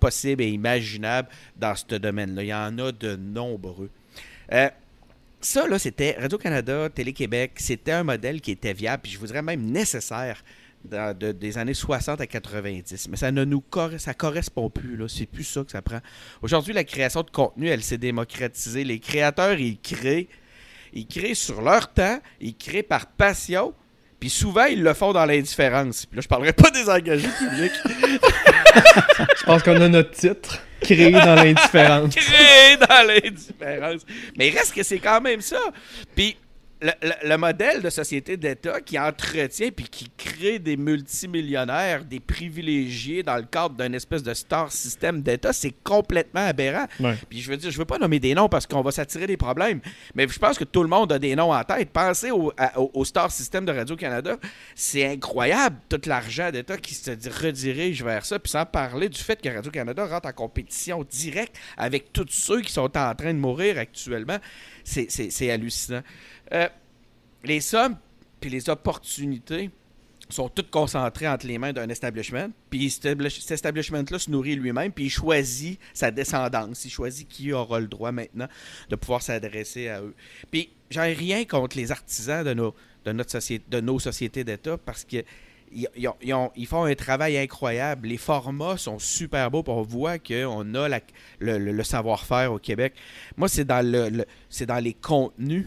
possibles et imaginables dans ce domaine-là. Il y en a de nombreux. Euh, ça, là, c'était Radio-Canada, Télé-Québec, c'était un modèle qui était viable, puis je vous dirais même nécessaire dans- de- des années 60 à 90. Mais ça ne nous ça correspond plus, là. C'est plus ça que ça prend. Aujourd'hui, la création de contenu, elle s'est démocratisée. Les créateurs, ils créent, ils créent sur leur temps, ils créent par passion, puis souvent, ils le font dans l'indifférence. Puis là, je parlerai pas des engagés publics. Je pense qu'on a notre titre, créé dans l'indifférence. <laughs> créé dans l'indifférence. Mais il reste que c'est quand même ça. Puis le, le- le modèle de société d'État qui entretient puis qui crée des multimillionnaires, des privilégiés dans le cadre d'un espèce de star système d'État, c'est complètement aberrant. Ouais. Puis je veux dire, je veux pas nommer des noms parce qu'on va s'attirer des problèmes, mais je pense que tout le monde a des noms en tête. Pensez au, à- au- au star système de Radio-Canada, c'est incroyable tout l'argent d'État qui se di- redirige vers ça, puis sans parler du fait que Radio-Canada rentre en compétition directe avec tous ceux qui sont en train de mourir actuellement. C'est- hallucinant. Euh, les sommes puis les opportunités sont toutes concentrées entre les mains d'un establishment. Puis cet establishment-là se nourrit lui-même, puis il choisit sa descendance. Il choisit qui aura le droit maintenant de pouvoir s'adresser à eux. Puis j'en ai rien contre les artisans de nos, de notre société, de nos sociétés d'État parce que ils, ils ont- ils ont- ils font un travail incroyable. Les formats sont super beaux. on voit qu'on a le, savoir-faire au Québec. Moi, c'est dans, les contenus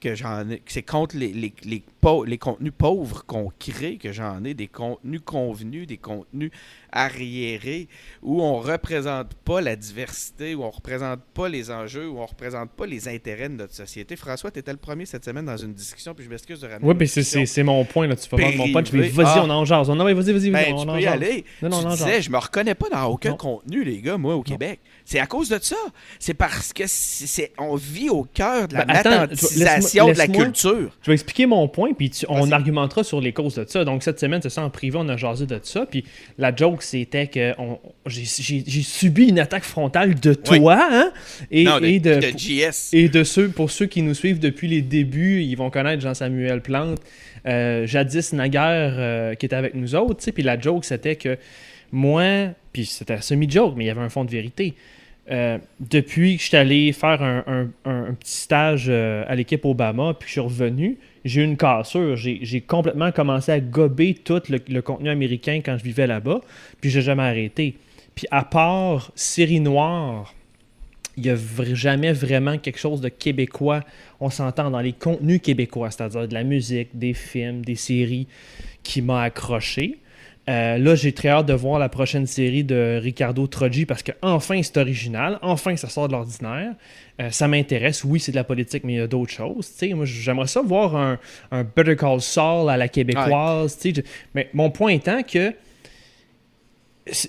que j'en ai, c'est contre les contenus pauvres qu'on crée que j'en ai, des contenus convenus, des contenus arriérés, où on représente pas la diversité, où on représente pas les enjeux, où on représente pas les intérêts de notre société. François, tu étais le premier cette semaine dans une discussion, puis je m'excuse de ramener Oui, mais c'est- mon point. Là. Tu vas voir mon punch. Mais vas-y, Ah. on en jase. Non, mais vas-y, vas-y, vas-y. Ben, on tu en peux y jase. aller. Non, non, tu non, disais, je me reconnais pas dans aucun contenu, les gars, moi, au Québec. C'est à cause de ça. C'est parce que c'est, on vit au cœur de la Ben, de la culture. Je vais expliquer mon point, puis tu- on argumentera sur les causes de ça. Donc, cette semaine, c'est ça, en privé, on a jasé de ça. Puis la joke, c'était que j'ai subi une attaque frontale de toi, Oui. hein? Et, non, de, et de, de JS. et de ceux, pour ceux qui nous suivent depuis les débuts, ils vont connaître Jean-Samuel Plante, euh, jadis naguère, euh, qui était avec nous autres. Puis la joke, c'était que moi, puis c'était un semi-joke, mais il y avait un fond de vérité. Euh, depuis que je suis allé faire un, petit stage euh, à l'équipe Obama, puis je suis revenu, j'ai eu une cassure. J'ai complètement commencé à gober tout le, contenu américain quand je vivais là-bas, puis j'ai jamais arrêté. Puis à part série noire, il n'y a jamais vraiment quelque chose de québécois. On s'entend dans les contenus québécois, c'est-à-dire de la musique, des films, des séries, qui m'a accroché. Euh, là, j'ai très hâte de voir la prochaine série de Ricardo Troggi parce que enfin c'est original, enfin ça sort de l'ordinaire. Euh, ça m'intéresse, oui, c'est de la politique, mais il y a d'autres choses. Moi, j'aimerais ça voir un, un Better Call Saul à la québécoise. Je- Mais mon point étant que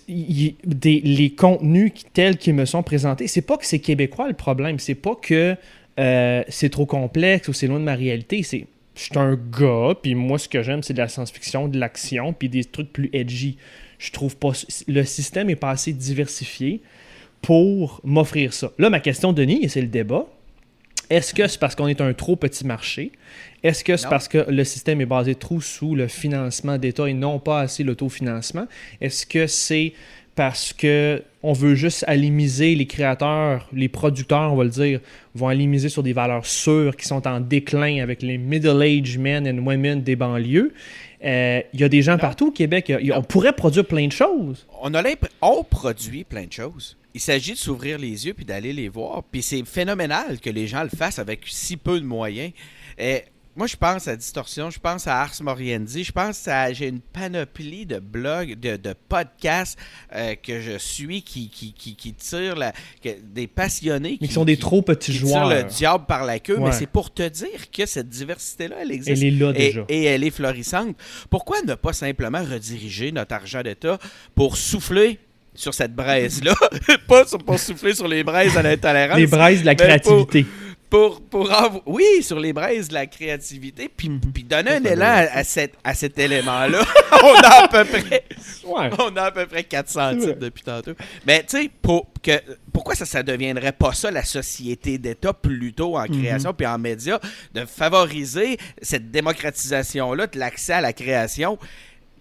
les contenus tels qu'ils me sont présentés, c'est pas que c'est québécois le problème, c'est pas que euh, c'est trop complexe ou c'est loin de ma réalité, c'est je suis un gars, puis moi ce que j'aime c'est de la science-fiction, de l'action, puis des trucs plus edgy. Je trouve pas le système est pas assez diversifié pour m'offrir ça. Là ma question Denis, et c'est le débat, est-ce que c'est parce qu'on est un trop petit marché? Est-ce que c'est parce que le système est basé trop sous le financement d'État et non pas assez l'autofinancement? Est-ce que c'est parce que on veut juste alimiser les créateurs, les producteurs, on va le dire, vont alimiser sur des valeurs sûres qui sont en déclin avec les middle-aged men and women des banlieues? Euh, Il y a des gens Non. partout au Québec. il y a- il y a- Non. on pourrait produire plein de choses. On a l'impression, on produit plein de choses. Il s'agit de s'ouvrir les yeux puis d'aller les voir. Puis c'est phénoménal que les gens le fassent avec si peu de moyens. Et moi, je pense à Distorsion, je pense à Ars Moriendi, je pense à. J'ai une panoplie de blogs, de, de podcasts euh, que je suis qui, qui, qui, qui tirent la, que- des passionnés. Mais qui sont des trop petits tirent joueurs. le diable par la queue. Ouais. Mais c'est pour te dire que cette diversité-là, elle existe. Elle est là Et, déjà. et elle est florissante. Pourquoi ne pas simplement rediriger notre argent d'État pour souffler sur cette braise-là? <laughs> pas sur- pour souffler sur les braises à l'intolérance. Les braises de la pour- créativité. Pour, pour envo- oui, sur les braises de la créativité, puis, Mhm. puis donner un élan à, à cet, à cet élément-là. <laughs> <laughs> On a à peu près <laughs> Ouais. on a à peu près 400 C'est vrai. types depuis tantôt. Mais tu sais, pour, que, pourquoi ça ne deviendrait pas ça la société d'État plutôt en création puis en médias, de favoriser cette démocratisation-là de l'accès à la création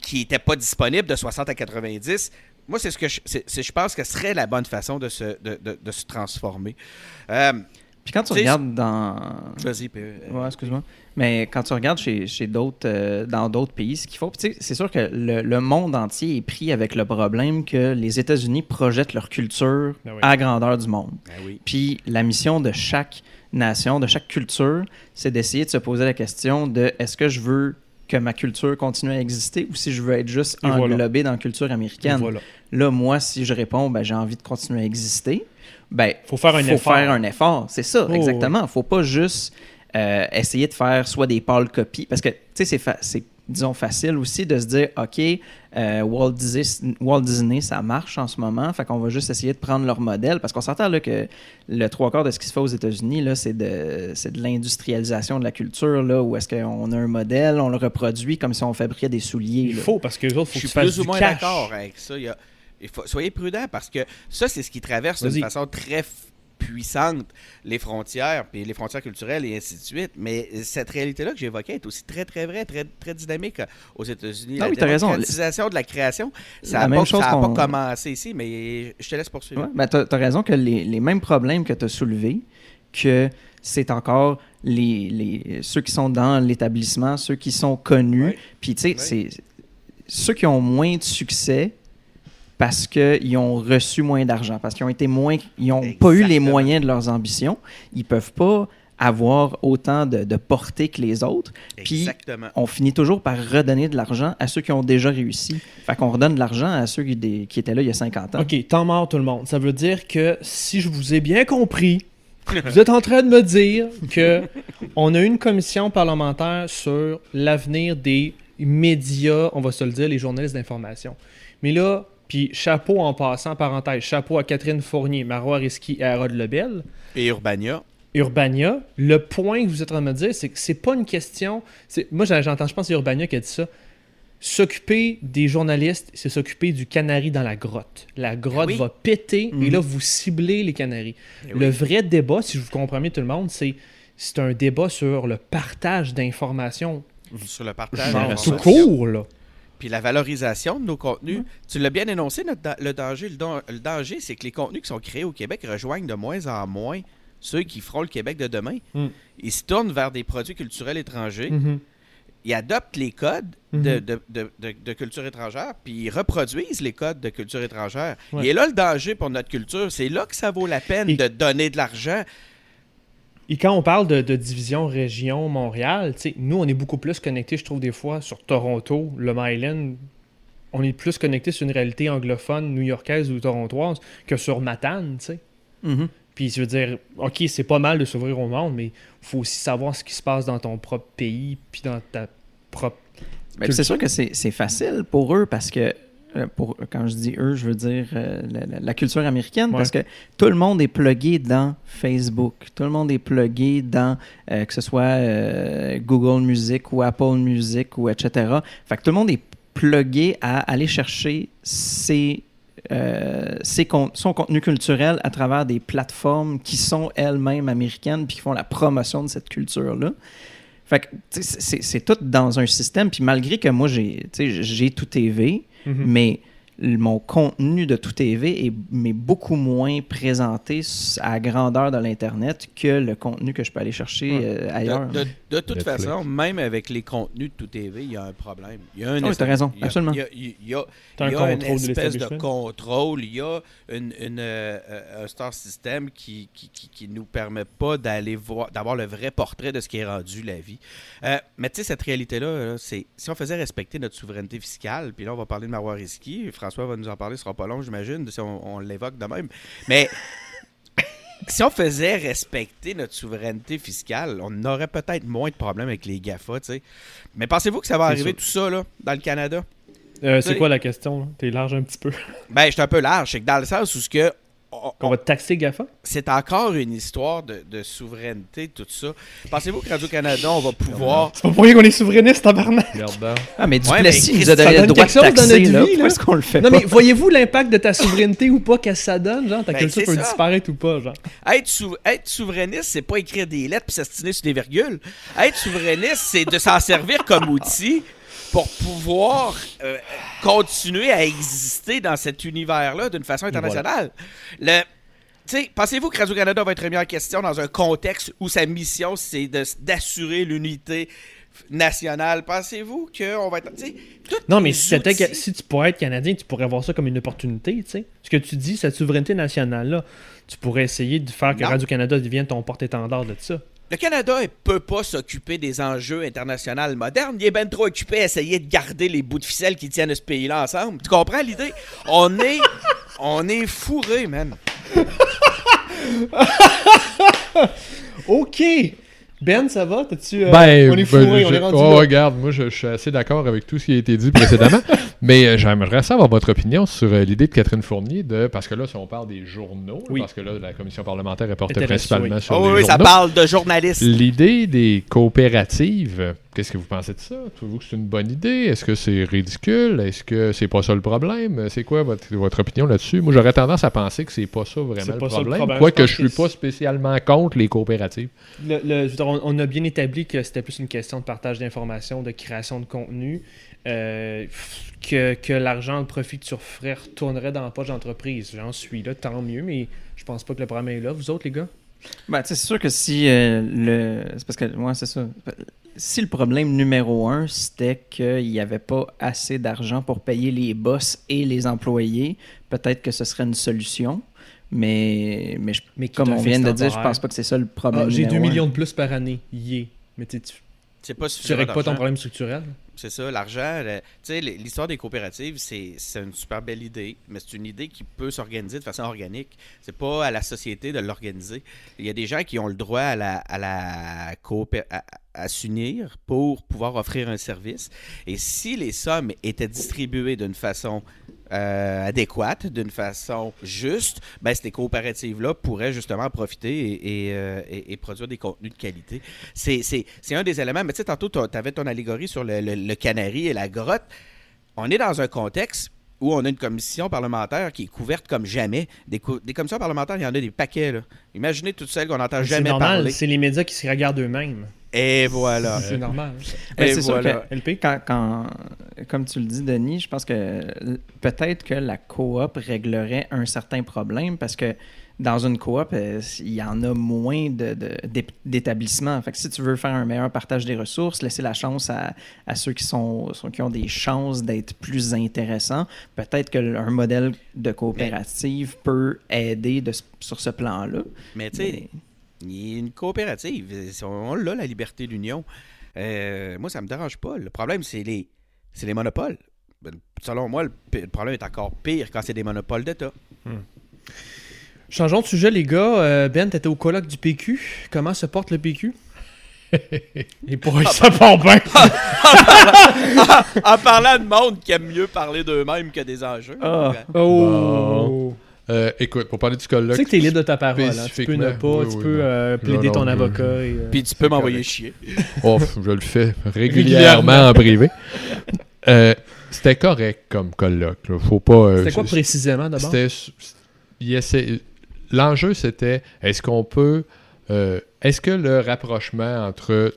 qui n'était pas disponible de 60 à 90 moi, c'est ce que je, je pense que ce serait la bonne façon de se, de, de- de se transformer. Euh, Puis quand tu regardes dans. Vas-y, puis, euh, Ouais, excuse-moi. Mais quand tu regardes chez, chez d'autres, euh, dans d'autres pays, ce qu'il faut, c'est sûr que le, le monde entier est pris avec le problème que les États-Unis projettent leur culture Ben oui. à la grandeur du monde. ben oui. Puis la mission de chaque nation, de chaque culture, c'est d'essayer de se poser la question de est-ce que je veux que ma culture continue à exister ou si je veux être juste Et voilà. englobé dans la culture américaine. Voilà. Là, moi, si je réponds, ben, j'ai envie de continuer à exister, ben, Faut faire un faut effort. faire un effort. C'est ça, Oh, exactement. Faut pas juste euh, essayer de faire soit des pâles copies. Parce que, tu sais, c'est, fa- c'est, disons, facile aussi de se dire, OK, euh, Walt, Disney, Walt Disney, ça marche en ce moment. Fait qu'on va juste essayer de prendre leur modèle. Parce qu'on s'entend là que le trois quarts de ce qui se fait aux États-Unis, là, c'est de, c'est de l'industrialisation de la culture, là, où est-ce qu'on a un modèle, on le reproduit comme si on fabriquait des souliers. Il là. faut, parce que les autres, faut Je que suis tu fasses plus ou moins cash. d'accord avec ça. Il y a- faut- soyez prudents parce que ça, c'est ce qui traverse d'une façon très puissante les frontières, puis les frontières culturelles et ainsi de suite. Mais cette réalité-là que j'évoquais est aussi très, très vraie, très, très dynamique euh, aux États-Unis. Ah la oui, démocratisation de la création, ça n'a pas, commencé ici, mais je te laisse poursuivre. Ouais, ben t'as, t'as raison que les, les mêmes problèmes que tu as soulevés, que c'est encore les, les, ceux qui sont dans l'établissement, ceux qui sont connus. Ouais. Puis, tu sais, c'est ceux qui ont moins de succès parce qu'ils ont reçu moins d'argent, parce qu'ils ont été moins, ils n'ont pas eu les moyens de leurs ambitions, ils peuvent pas avoir autant de, de portée que les autres. Puis, Exactement. on finit toujours par redonner de l'argent à ceux qui ont déjà réussi. Fait qu'on redonne de l'argent à ceux qui, des- qui étaient là il y a 50 ans. OK, temps mort tout le monde. Ça veut dire que si je vous ai bien compris, vous êtes en train de me dire que on a une commission parlementaire sur l'avenir des médias, on va se le dire, les journalistes d'information. Mais là, puis chapeau en passant, parenthèse, chapeau à Catherine Fournier, Marois Risky et Harold Lebel. Et Urbania. Urbania, le point que vous êtes en train de me dire, c'est que c'est pas une question. Moi, j'entends, je pense que c'est Urbania qui a dit ça. S'occuper des journalistes, c'est s'occuper du canari dans la grotte. La grotte Oui. va péter et Mhm. là, vous ciblez les canaris. Eh Le oui. vrai débat, si je vous comprends bien tout le monde, c'est c'est un débat sur le partage d'informations. Sur le partage. Genre, d'informations. tout court, là. Puis la valorisation de nos contenus. Tu l'as bien énoncé, notre le danger. Le, don- le danger, c'est que les contenus qui sont créés au Québec rejoignent de moins en moins ceux qui feront le Québec de demain. Mm. Ils se tournent vers des produits culturels étrangers. Mhm. Ils adoptent les codes de, Mhm. de- de- de- de culture étrangère, puis ils reproduisent les codes de culture étrangère. Ouais. Et là, le danger pour notre culture, c'est là que ça vaut la peine Et- de donner de l'argent. Et quand on parle de, de division région Montréal, nous, on est beaucoup plus connectés, je trouve, des fois, sur Toronto, le Island. On est plus connectés sur une réalité anglophone, new-yorkaise ou torontoise que sur Matane, tu sais. Mhm. Puis je veux dire, OK, c'est pas mal de s'ouvrir au monde, mais il faut aussi savoir ce qui se passe dans ton propre pays, puis dans ta propre... C'est sûr que c'est facile pour eux parce que, pour, quand je dis eux, je veux dire euh, la, culture américaine Ouais. parce que tout le monde est plugué dans Facebook. Tout le monde est plugué dans, euh, que ce soit euh, Google Music ou Apple Music ou etc. Fait que tout le monde est plugué à aller chercher ses, euh, ses con- son contenu culturel à travers des plateformes qui sont elles-mêmes américaines puis qui font la promotion de cette culture-là. Fait que, c'est tout dans un système. Puis malgré que moi, j'ai tout TV, L- mon contenu de tout TV est mais beaucoup moins présenté à la grandeur de l'Internet que le contenu que je peux aller chercher Ouais. euh, ailleurs. de- de toute Netflix. façon, même avec les contenus de tout TV, il y a un problème. Il y a un Ah raison, il y a- absolument. Il y a, il y a- T'as un il y a une de espèce de contrôle, il y a une, une, euh, euh, un star system qui qui, qui, qui nous permet pas d'aller voir, d'avoir le vrai portrait de ce qui est rendu la vie. Euh, mais tu sais, cette réalité-là, là, c'est si on faisait respecter notre souveraineté fiscale, puis là, on va parler de Marois Risky, François va nous en parler, ce sera pas long, j'imagine, si on, on l'évoque de même. Mais <laughs> si on faisait respecter notre souveraineté fiscale, on aurait peut-être moins de problèmes avec les GAFA, tu sais. Mais pensez-vous que ça va arriver sûr. tout ça, là, dans le Canada? Euh, c'est quoi la question? T'es large un petit peu. Ben, je suis un peu large. C'est que dans le sens où ce que on- Qu'on va te taxer GAFA? c'est encore une histoire de, de souveraineté, tout ça. Pensez-vous que Radio-Canada, on va pouvoir. C'est pas pour rien qu'on est souverainiste, tabarnak! Ah, mais Ouais, Duplessis mais nous a donné le droit de quelque chose dans taxer, notre là. vie, Pourquoi là. est-ce qu'on le fait Non, pas? mais voyez-vous l'impact de ta souveraineté ou pas qu'elle ça donne, genre? Ta Ben, culture peut ça. disparaître ou pas, genre? Être, sou- être souverainiste, c'est pas écrire des lettres puis s'astiner sur des virgules. Être souverainiste, c'est de s'en servir comme outil pour pouvoir euh, continuer à exister dans cet univers-là d'une façon internationale. Pensez-vous que Radio-Canada va être remis en question dans un contexte où sa mission, c'est d'assurer l'unité nationale? Pensez-vous qu'on va être. Non, mais si, outils- tu pourrais être Canadien, tu pourrais voir ça comme une opportunité, tu sais. Ce que tu dis, cette souveraineté nationale-là, tu pourrais essayer de faire que. Radio-Canada devienne ton porte-étendard de ça. Le Canada ne peut pas s'occuper des enjeux internationaux modernes. Il est bien trop occupé à essayer de garder les bouts de ficelle qui tiennent ce pays-là ensemble. Tu comprends l'idée? On est, <laughs> on est fourré, man. <laughs> OK! Ben, ça va? T'as-tu... euh, Ben, on est ben, fourré, on est rendu oh, là. regarde, moi je, je suis assez d'accord avec tout ce qui a été dit précédemment, <laughs> mais euh, j'aimerais savoir votre opinion sur euh, l'idée de Catherine Fournier de parce que là si on parle des journaux, Oui. parce que là la commission parlementaire est portée principalement oui. sur Oh, les oui, oui, ça journaux. parle de journalistes. L'idée des coopératives, qu'est-ce que vous pensez de ça? Trouvez-vous que c'est une bonne idée? Est-ce que c'est ridicule? Est-ce que c'est pas ça le problème? C'est quoi votre, votre opinion là-dessus? Moi j'aurais tendance à penser que c'est pas ça vraiment le pas ça le problème, problème. quoique Je je suis pas spécialement contre les coopératives. Le- on a bien établi que c'était plus une question de partage d'informations, de création de contenu, euh, que, que l'argent, le profit que tu referais retournerait dans la poche d'entreprise. J'en suis là, tant mieux, mais je pense pas que le problème est là. Vous autres, les gars? Ben, tu sais, c'est sûr que si euh, le. C'est parce que, moi, c'est ça. Si le problème numéro un, c'était qu'il n'y avait pas assez d'argent pour payer les boss et les employés, peut-être que ce serait une solution. Mais, mais, je- Mais comme on vient de dire, je pense pas que c'est ça le problème. Ah, J'ai 2 numéro un. millions de plus par année. Yeah. Mais tu sais, tu C'est pas tu règles pas ton problème structurel. C'est ça, l'argent. Tu sais, l'histoire des coopératives, c'est une super belle idée, mais c'est une idée qui peut s'organiser de façon organique. C'est pas à la société de l'organiser. Il y a des gens qui ont le droit à la, à la à s'unir pour pouvoir offrir un service. Et si les sommes étaient distribuées d'une façon euh, adéquate, d'une façon juste, ben, ces coopératives-là pourraient justement en profiter et, et, euh, et- et produire des contenus de qualité. C'est c'est- c'est un des éléments. Mais tu sais, tantôt, tu avais ton allégorie sur le, le- le canari et la grotte. On est dans un contexte où on a une commission parlementaire qui est couverte comme jamais. Des, co- des commissions parlementaires, il y en a des paquets. Là. Imaginez toutes celles qu'on n'entend C'est jamais normal, parler. c'est les médias qui se regardent eux-mêmes. Et voilà. C'est normal. Mais Et c'est sûr voilà. que LP? quand, quand- comme tu le dis, Denis, je pense que peut-être que la coop réglerait un certain problème parce que dans une coop, euh, il y en a moins de- de- d'établissements. Fait que si tu veux faire un meilleur partage des ressources, laisser la chance à, à ceux qui, sont, sont- qui ont des chances d'être plus intéressants, peut-être qu'un modèle de coopérative peut aider de sur ce plan-là. Mais tu sais, il y a une coopérative. On l'a, la liberté d'union. Euh, moi, ça me dérange pas. Le problème, c'est les, c'est les monopoles. Ben, Selon moi, le, problème est encore pire quand c'est des monopoles d'État. Changeons de sujet, les gars. Euh, ben, t'étais au colloque du PQ. Comment se porte le PQ? <laughs> Et pour eux, ça part bien. <laughs> en parlant de monde qui aime mieux parler d'eux-mêmes que des enjeux. Ah. Oh! Euh, écoute, pour parler du Tu colloque. sais que t'es libre de ta parole. hein. Tu peux ne pas, oui, tu peux euh, plaider Non, ton non, je- avocat. et, euh, Puis tu peux m'envoyer chier. <laughs> Oh, je le fais régulièrement en privé. Euh, c'était correct comme colloque. là. Faut pas. euh, C'était quoi précisément d'abord? L'enjeu, c'était est-ce qu'on peut. euh, est-ce que le rapprochement entre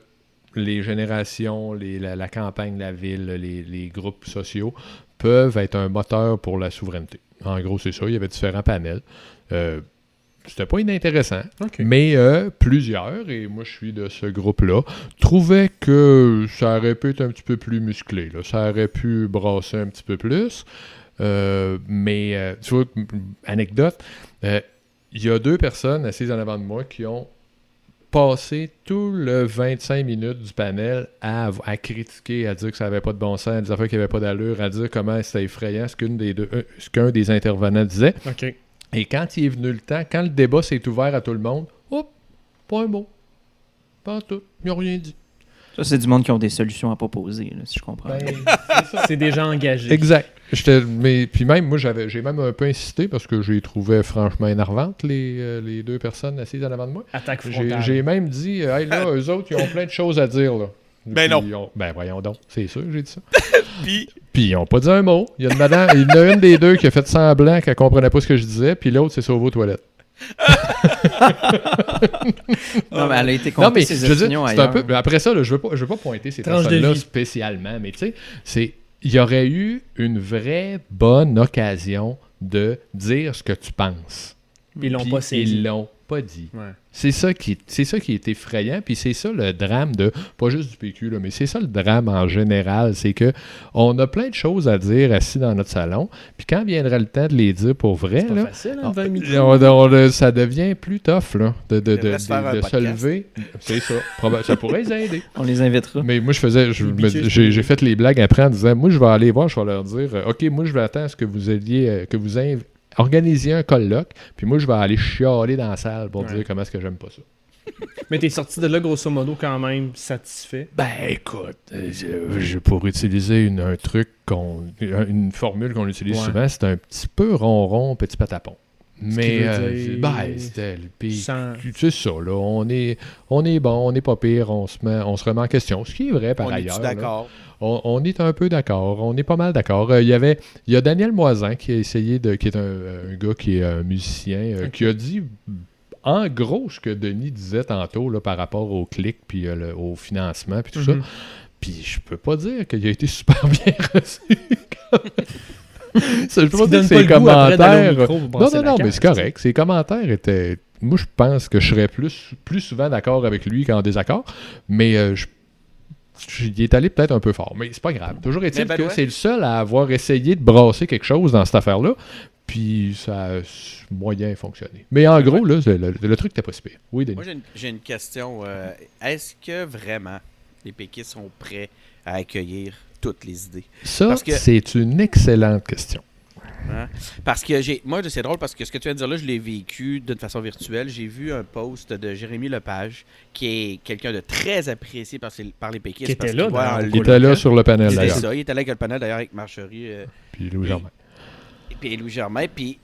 les générations, les- la, la campagne, la ville, les, les groupes sociaux peuvent être un moteur pour la souveraineté? En gros, c'est ça. Il y avait différents panels. Euh, c'était pas inintéressant. Mais euh, plusieurs, et moi je suis de ce groupe-là, trouvaient que ça aurait pu être un petit peu plus musclé. là. Ça aurait pu brasser un petit peu plus. Euh, mais, euh, tu vois, anecdote, il y a deux personnes assises en avant de moi qui ont passé tout le 25 minutes du panel à, à critiquer, à dire que ça n'avait pas de bon sens, à des affaires qui n'avaient pas d'allure, à dire comment c'était effrayant ce qu'un des, deux- euh, ce qu'un des intervenants disait. Ok. Et quand il est venu le temps, quand le débat s'est ouvert à tout le monde, hop, pas un mot. Pas tout. Ils n'ont rien dit. Ça, c'est du monde qui ont des solutions à proposer, là, si je comprends. Ben, C'est déjà engagé. Exact. J'étais- mais, puis même, moi, j'avais, j'ai même un peu insisté parce que j'ai trouvé franchement énervantes les, euh, les deux personnes assises en avant de moi. Attaque J'ai, frontale. j'ai même dit, euh, hey, là, <laughs> eux autres, ils ont plein de choses à dire. Là. Ben Puis non. ont- ben voyons donc, c'est sûr, j'ai dit ça. <laughs> Puis, Puis ils n'ont pas dit un mot. Il y a une madame, il y en a une des deux qui a fait semblant qu'elle comprenait pas ce que je disais, puis l'autre s'est sauvée aux toilettes. <laughs> Non, mais elle a été mais ses je veux dire, opinions c'est un ailleurs. peu. Après ça, là, je veux pas, je veux pas pointer ces personnes-là vie. spécialement, mais tu sais, c'est, il y aurait eu une vraie bonne occasion de dire ce que tu penses. Ils l'ont pas saisi. Ils l'ont pas dit. Ouais. C'est ça qui, c'est ça qui est effrayant, puis c'est ça le drame de, pas juste du PQ là, mais c'est ça le drame en général, c'est que on a plein de choses à dire assis dans notre salon, puis quand viendra le temps de les dire pour vrai, pas là, facile, hein, on- 20 minutes. on- on- ça devient plus tough là, de, de, de, de- de se lever. C'est ça. Ça pourrait les aider. <laughs> On les invitera. Mais moi, je faisais, j'ai fait les blagues après en disant, moi, je vais aller voir, je vais leur dire, euh, ok, moi, je vais attendre à ce que vous ayez, euh, que vous inv- organisiez un colloque, puis moi, je vais aller chialer dans la salle pour Ouais. dire comment est-ce que j'aime pas ça. <laughs> Mais t'es sorti de là, grosso modo, quand même satisfait? Ben, écoute, euh, je- je- pour utiliser une, un truc, qu'on, une formule qu'on utilise Ouais. souvent, c'est un petit peu ronron, petit patapon. Mais, euh, C'est ça, là. On est, on est bon, on n'est pas pire, on se, met, on se remet en question. Ce qui est vrai par on ailleurs. d'accord? On, on est un peu d'accord, on est pas mal d'accord. Euh, Il y avait, il y a Daniel Moisin qui a essayé de, qui est un, un gars qui est un musicien, euh, Ok. qui a dit en gros ce que Denis disait tantôt là, par rapport au clic puis euh, le- au financement puis tout ça. Mhm. Puis je peux pas dire qu'il a été super <laughs> bien reçu. <laughs> je pas dire que ses commentaires. micro Non, non, non, mais c'est correct. Ses commentaires étaient. Moi, je pense que je serais plus, plus souvent d'accord avec lui qu'en désaccord. Mais euh, je il est allé peut-être un peu fort, mais c'est pas grave. Toujours est-il Mais que c'est le seul à avoir essayé de brasser quelque chose dans cette affaire-là. Puis ça a moyen fonctionné. Mais en gros, là, le, truc n'était pas si pire. Oui, Denis. Moi, j'ai une, j'ai une question. euh, Est-ce que vraiment les péquistes sont prêts à accueillir toutes les idées? Ça, que- c'est une excellente question. Hein? Parce que j'ai. Moi, c'est drôle parce que ce que tu viens de dire là, je l'ai vécu d'une façon virtuelle. J'ai vu un post de Jérémy Lepage, qui est quelqu'un de très apprécié par, ses- par les péquistes. Qui était parce là voit Il était là sur le panel, d'ailleurs. ça. Il était là avec le panel d'ailleurs avec Marcherie euh, Puis Louis Germain. et puis Louis Germain. Puis.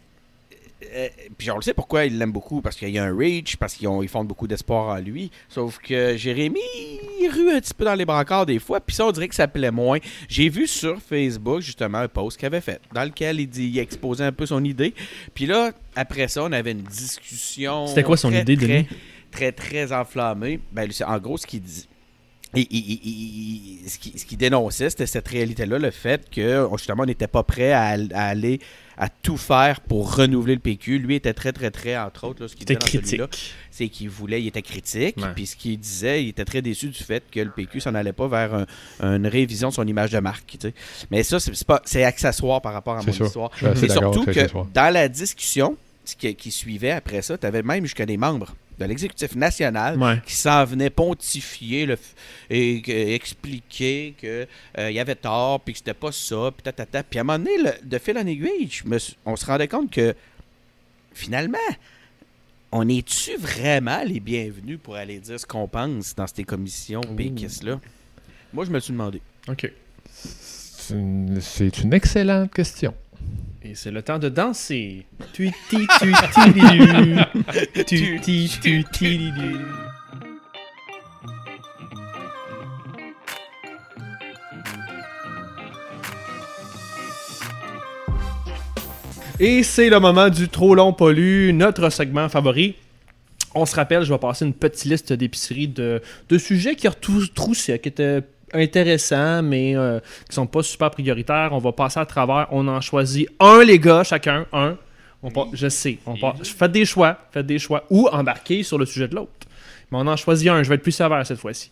Euh, puis on le sait pourquoi il l'aime beaucoup, parce qu'il y a un reach, parce qu'ils ils font beaucoup d'espoir en lui. Sauf que Jérémy, il rue un petit peu dans les brancards des fois, puis ça, on dirait que ça plaît moins. J'ai vu sur Facebook, justement, un post qu'il avait fait, dans lequel il, dit, il exposait un peu son idée. Puis là, après ça, on avait une discussion. C'était quoi son très, idée, très, Denis? Très, très enflammée. Ben, en gros ce qu'il dit. Et, ce qu'il dénonçait, c'était cette réalité-là, le fait que justement on n'était pas prêt à aller à tout faire pour renouveler le PQ. Lui était très, très, très, entre autres, là, ce qu'il disait dans celui-là, c'est qu'il voulait, il était critique, Ouais. puis ce qu'il disait, il était très déçu du fait que le PQ s'en allait pas vers un- une révision de son image de marque. tu sais. Mais ça, c'est pas, c'est accessoire par rapport à mon sûr. histoire. C'est surtout que dans la discussion qui suivait après ça, tu avais même jusqu'à des membres de l'exécutif national Ouais. qui s'en venaient pontifier le et que- expliquer qu'il y avait tort, puis que c'était pas ça, puis tatata. Puis à un moment donné, le- de fil en aiguille, je me on se rendait compte que finalement, on est-tu vraiment les bienvenus pour aller dire ce qu'on pense dans ces commissions péquistes-là? Moi, je me suis demandé. OK. C'est une, c'est une excellente question. Et c'est le temps de danser. Et c'est le moment du trop long pollu, notre segment favori. On se rappelle, je vais passer une petite liste d'épiceries de, sujets qui retroussent, qui étaient intéressants, mais euh, qui sont pas super prioritaires. On va passer à travers. On en choisit un, les gars, chacun, un. On je sais. On Faites des choix. Faites des choix. Ou embarquez sur le sujet de l'autre. Mais on en choisit un. Je vais être plus sévère cette fois-ci.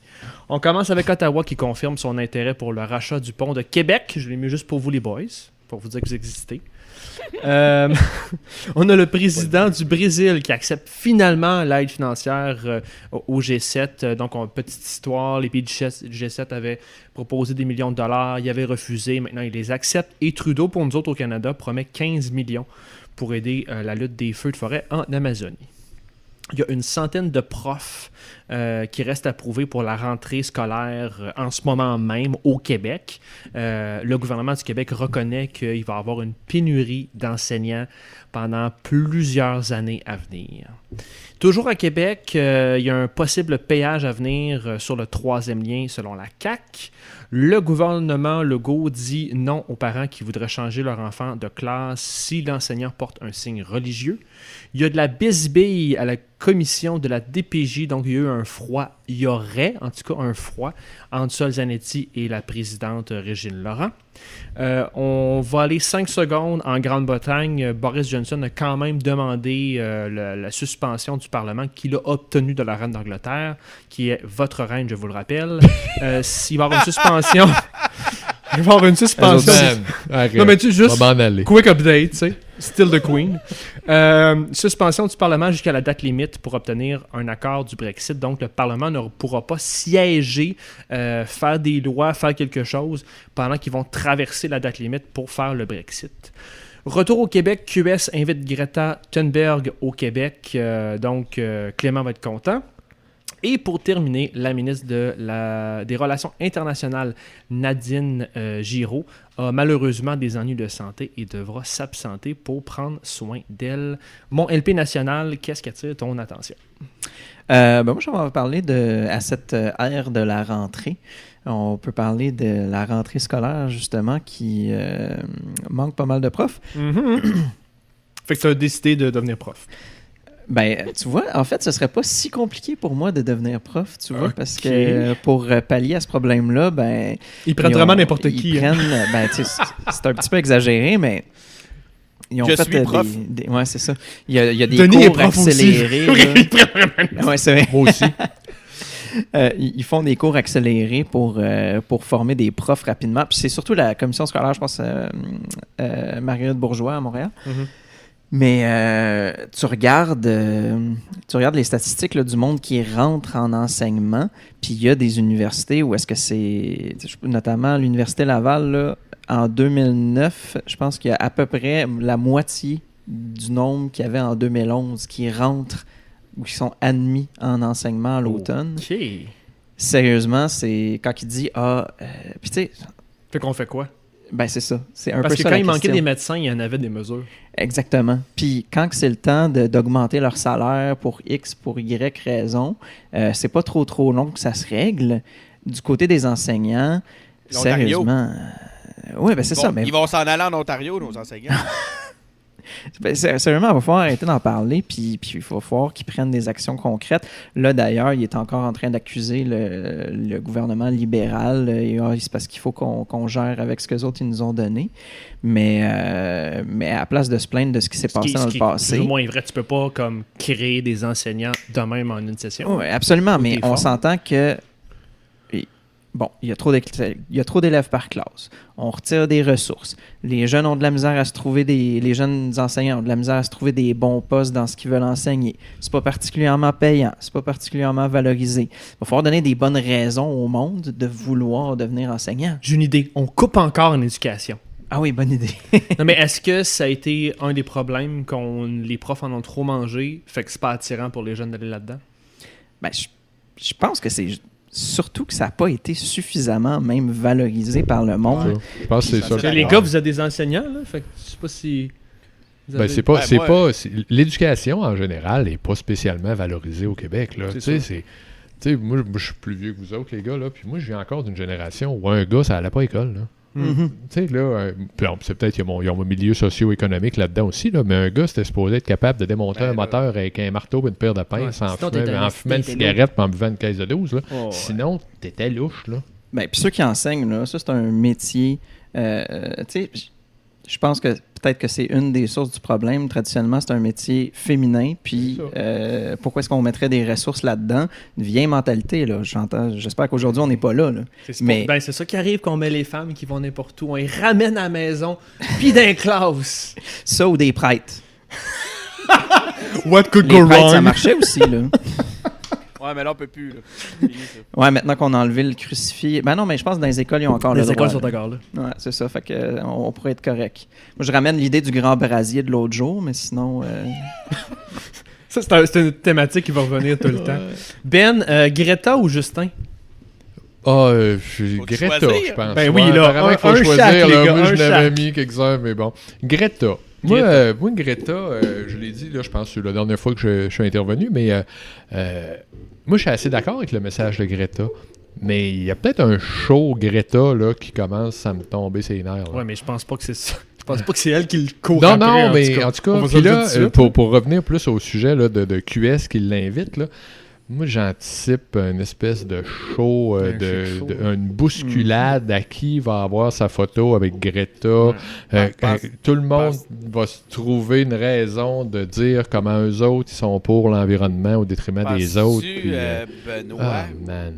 On commence avec Ottawa qui confirme son intérêt pour le rachat du pont de Québec. Je l'ai mis juste pour vous, les boys, pour vous dire que vous existez. Euh, <laughs> on a le président du Brésil qui accepte finalement l'aide financière euh, au au G7. Euh, Donc, on, petite histoire, les pays du G7 G7 avaient proposé des millions de dollars, ils avaient refusé, maintenant ils les acceptent. Et Trudeau, pour nous autres au Canada, promet 15 millions pour aider euh, la lutte des feux de forêt en Amazonie. Il y a une centaine de profs euh, qui restent approuvés pour la rentrée scolaire euh, en ce moment même au Québec. Euh, le gouvernement du Québec reconnaît qu'il va y avoir une pénurie d'enseignants pendant plusieurs années à venir. Toujours à Québec, il y a un possible péage à venir sur le troisième lien selon la CAC. Le gouvernement Legault dit non aux parents qui voudraient changer leur enfant de classe si l'enseignant porte un signe religieux. Il y a de la bisbille à la commission de la DPJ, donc il y a eu un froid, il y aurait en tout cas un froid entre Sol Zanetti et la présidente Régine Laurent. Euh, on va aller 5 secondes en Grande-Bretagne. Boris Johnson a quand même demandé euh, la, la suspension du Parlement qu'il a obtenue de la reine d'Angleterre, qui est votre reine, je vous le rappelle. Euh, S'il va y avoir une suspension... <laughs> il va y avoir une suspension... Non, mais tu juste... Quick update, tu sais. Still the Queen. Euh, suspension du Parlement jusqu'à la date limite pour obtenir un accord du Brexit. Donc, le Parlement ne pourra pas siéger, euh, faire des lois, faire quelque chose pendant qu'ils vont traverser la date limite pour faire le Brexit. Retour au Québec, QS invite Greta Thunberg au Québec. Euh, donc, Clément va être content. Et pour terminer, la ministre de la- des Relations internationales, Nadine euh, Giraud, a malheureusement des ennuis de santé et devra s'absenter pour prendre soin d'elle. Mon LP national, qu'est-ce qui attire ton attention? Euh, ben moi, je vais parler de, à cette euh, ère de la rentrée. On peut parler de la rentrée scolaire, justement, qui euh, manque pas mal de profs. <clears throat> fait que tu as décidé de devenir prof. Ben, tu vois, en fait, ce serait pas si compliqué pour moi de devenir prof, tu vois, parce que euh, pour euh, pallier à ce problème-là, ben. Ils prennent ils vraiment n'importe ils qui. hein. prennent, ben, tu sais, c'est un petit peu exagéré, mais. Ils ont Je fait suis prof. Des, des- ouais, c'est ça. Il y a, il y a des Denis cours accélérés. <laughs> là. Ils prennent vraiment- Ouais, c'est vrai. Moi aussi. <laughs> Euh, ils ils font des cours accélérés pour, euh, pour former des profs rapidement. Puis c'est surtout la commission scolaire, je pense, euh, euh, Marguerite Bourgeois à Montréal. Mhm. Mais euh, tu, regardes, euh, tu regardes les statistiques là, du monde qui rentre en enseignement, puis il y a des universités où est-ce que c'est, notamment l'Université Laval, là, en 2009, je pense qu'il y a à peu près la moitié du nombre qu'il y avait en 2011 qui rentrent ou qui sont admis en enseignement à l'automne. Sérieusement, c'est quand il dit Ah, euh, puis tu sais, Fait qu'on fait quoi? Ben c'est ça. C'est un Parce peu que ça quand il manquait des médecins, il y en avait des mesures. Exactement. Puis quand que c'est le temps de- d'augmenter leur salaire pour X, pour Y raison, euh, c'est pas trop trop long que ça se règle. Du côté des enseignants, L'Ontario. sérieusement. oui, ben c'est Bon, ça. Mais Ils vont s'en aller en Ontario, nos enseignants. <laughs> ben, sé- sérieusement, il va falloir arrêter d'en parler, puis, puis il va falloir qu'ils prennent des actions concrètes. Là, d'ailleurs, il est encore en train d'accuser le, le gouvernement libéral. Et, ah, c'est parce qu'il faut qu'on gère avec ce que les autres ils nous ont donné. Mais, euh, mais à place de se plaindre de ce qui s'est qui- passé dans le qui passé. plus ou moins vrai. Tu peux pas comme créer des enseignants de même en une session. Oui, absolument, mais on s'entend que. Bon, il y a trop d'élèves- il y a trop d'élèves par classe. On retire des ressources. Les jeunes ont de la misère à se trouver des. Les jeunes enseignants ont de la misère à se trouver des bons postes dans ce qu'ils veulent enseigner. C'est pas particulièrement payant. C'est pas particulièrement valorisé. Il va falloir donner des bonnes raisons au monde de vouloir devenir enseignant. J'ai une idée. On coupe encore en éducation. Ah oui, bonne idée. <laughs> non, mais <laughs> est-ce que ça a été un des problèmes qu'on les profs en ont trop mangé, fait que c'est pas attirant pour les jeunes d'aller là-dedans? Ben, je, je pense que c'est surtout que ça n'a pas été suffisamment même valorisé par le monde. Je pense que c'est ça. Les gars, vous êtes des enseignants, là, fait que je sais pas si. Ben, c'est pas, Ben, c'est pas, l'éducation en général n'est pas spécialement valorisée au Québec. Là. Tu sais, moi, je- suis plus vieux que vous autres, les gars, là, puis moi, je viens encore d'une génération où un gars, ça allait pas à l'école. Là. Mhm. Tu sais, là, euh, c'est peut-être qu'il y a mon, il y a mon milieu socio-économique là-dedans aussi, là, mais un gars, c'était supposé être capable de démonter Ben, un là. moteur avec un marteau et une paire de pinces Ouais, en, sinon, fumant, en fumant une cigarette puis en buvant une caisse de 12. Là. Oh, ouais. Sinon, t'étais louche. Là. Ben, puis ceux qui enseignent, là, ça, c'est un métier. euh, euh, tu sais, je pense que peut-être que c'est une des sources du problème. Traditionnellement, c'est un métier féminin. Puis euh, pourquoi est-ce qu'on mettrait des ressources là-dedans? Une vieille mentalité, là. J'entends. J'espère qu'aujourd'hui, on n'est pas là. là. C'est ce Mais- ben, c'est ça qui arrive qu'on met les femmes qui vont n'importe où. On les ramène à la maison, puis d'un classe. Ça ou des prêtres. <laughs> What could Les prêtres, ça marchait aussi, là. <laughs> Ouais, mais là, on peut plus. Là. <laughs> Fini, ça. Ouais, maintenant qu'on a enlevé le crucifix. Ben non, mais je pense que dans les écoles, ils ont encore le Les droit. écoles sont encore là. Ouais, c'est ça. Fait que, euh, on, on pourrait être correct. Moi, je ramène l'idée du grand brasier de l'autre jour, mais sinon. euh, <laughs> Ça, c'est un- c'est une thématique qui va revenir tout le <laughs> temps. Ben, euh, Greta ou Justin? Ah, euh, Greta, choisir? je pense. Ben oui, Ouais, là, apparemment un- qu'il faut un choisir. chaque, les là. gars, moi, un je chaque. mis quelques-uns, mais bon. Greta. Moi, Greta. euh, moi Greta, euh, je l'ai dit, là, je pense la dernière fois que je, je suis intervenu, mais euh, euh, moi, je suis assez d'accord avec le message de Greta. Mais il y a peut-être un show Greta là, qui commence à me tomber ses nerfs. là. Ouais, mais je pense pas que c'est ça. Je pense pas que c'est elle qui le court Non, après, non, en mais tout cas. en tout cas, là, pour, pour revenir plus au sujet là, de, de QS qui l'invite, là, moi j'anticipe une espèce de show, euh, Un de, shit show. de- une bousculade à qui va avoir sa photo avec Greta. Euh, euh, tout le monde va se trouver une raison de dire comment eux autres ils sont pour l'environnement au détriment des autres. puis, Benoît, ah, man.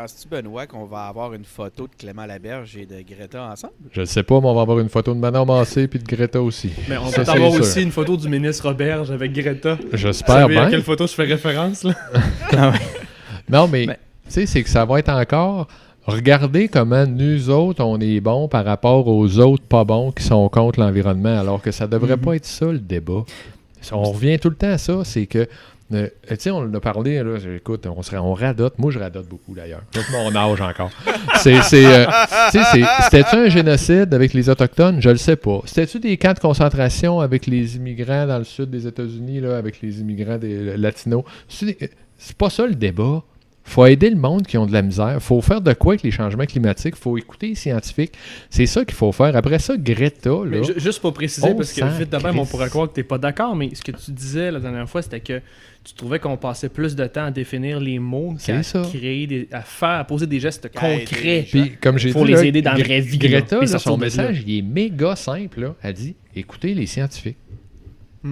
Penses-tu, Benoît, qu'on va avoir une photo de Clément Laberge et de Greta ensemble? Je le sais pas, mais on va avoir une photo de Manon Massé puis de Greta aussi. Mais on Ça, peut avoir sûr. aussi une photo du ministre Roberge avec Greta. J'espère savez à bien. quelle photo je fais référence, là? <laughs> Non, mais, Mais- tu sais, c'est que ça va être encore. Regardez comment nous autres, on est bons par rapport aux autres pas bons qui sont contre l'environnement, alors que ça devrait Mhm. pas être ça le débat. On revient tout le temps à ça, c'est que. Euh, tu on a parlé, là, écoute, on, radote. Moi, je radote beaucoup d'ailleurs. C'est mon âge encore. Euh, c'était-tu un génocide avec les Autochtones? Je le sais pas. C'était-tu des camps de concentration avec les immigrants dans le sud des États-Unis, avec les immigrants des latinos? C'est des- c'est pas ça le débat. Faut aider le monde qui ont de la misère. faut faire de quoi avec les changements climatiques. faut écouter les scientifiques. C'est ça qu'il faut faire. Après ça, Greta, là, Mais juste pour préciser, On parce que vite de même, on pourrait croire que t'es pas d'accord, mais ce que tu disais la dernière fois, c'était que tu trouvais qu'on passait plus de temps à définir les mots qu'à ça. créer des, à faire, à poser des gestes concrets. Puis, comme j'ai dit, les là, aider dans la vraie vie, Greta, là, son message, il est méga simple. Là. Elle dit écoutez les scientifiques.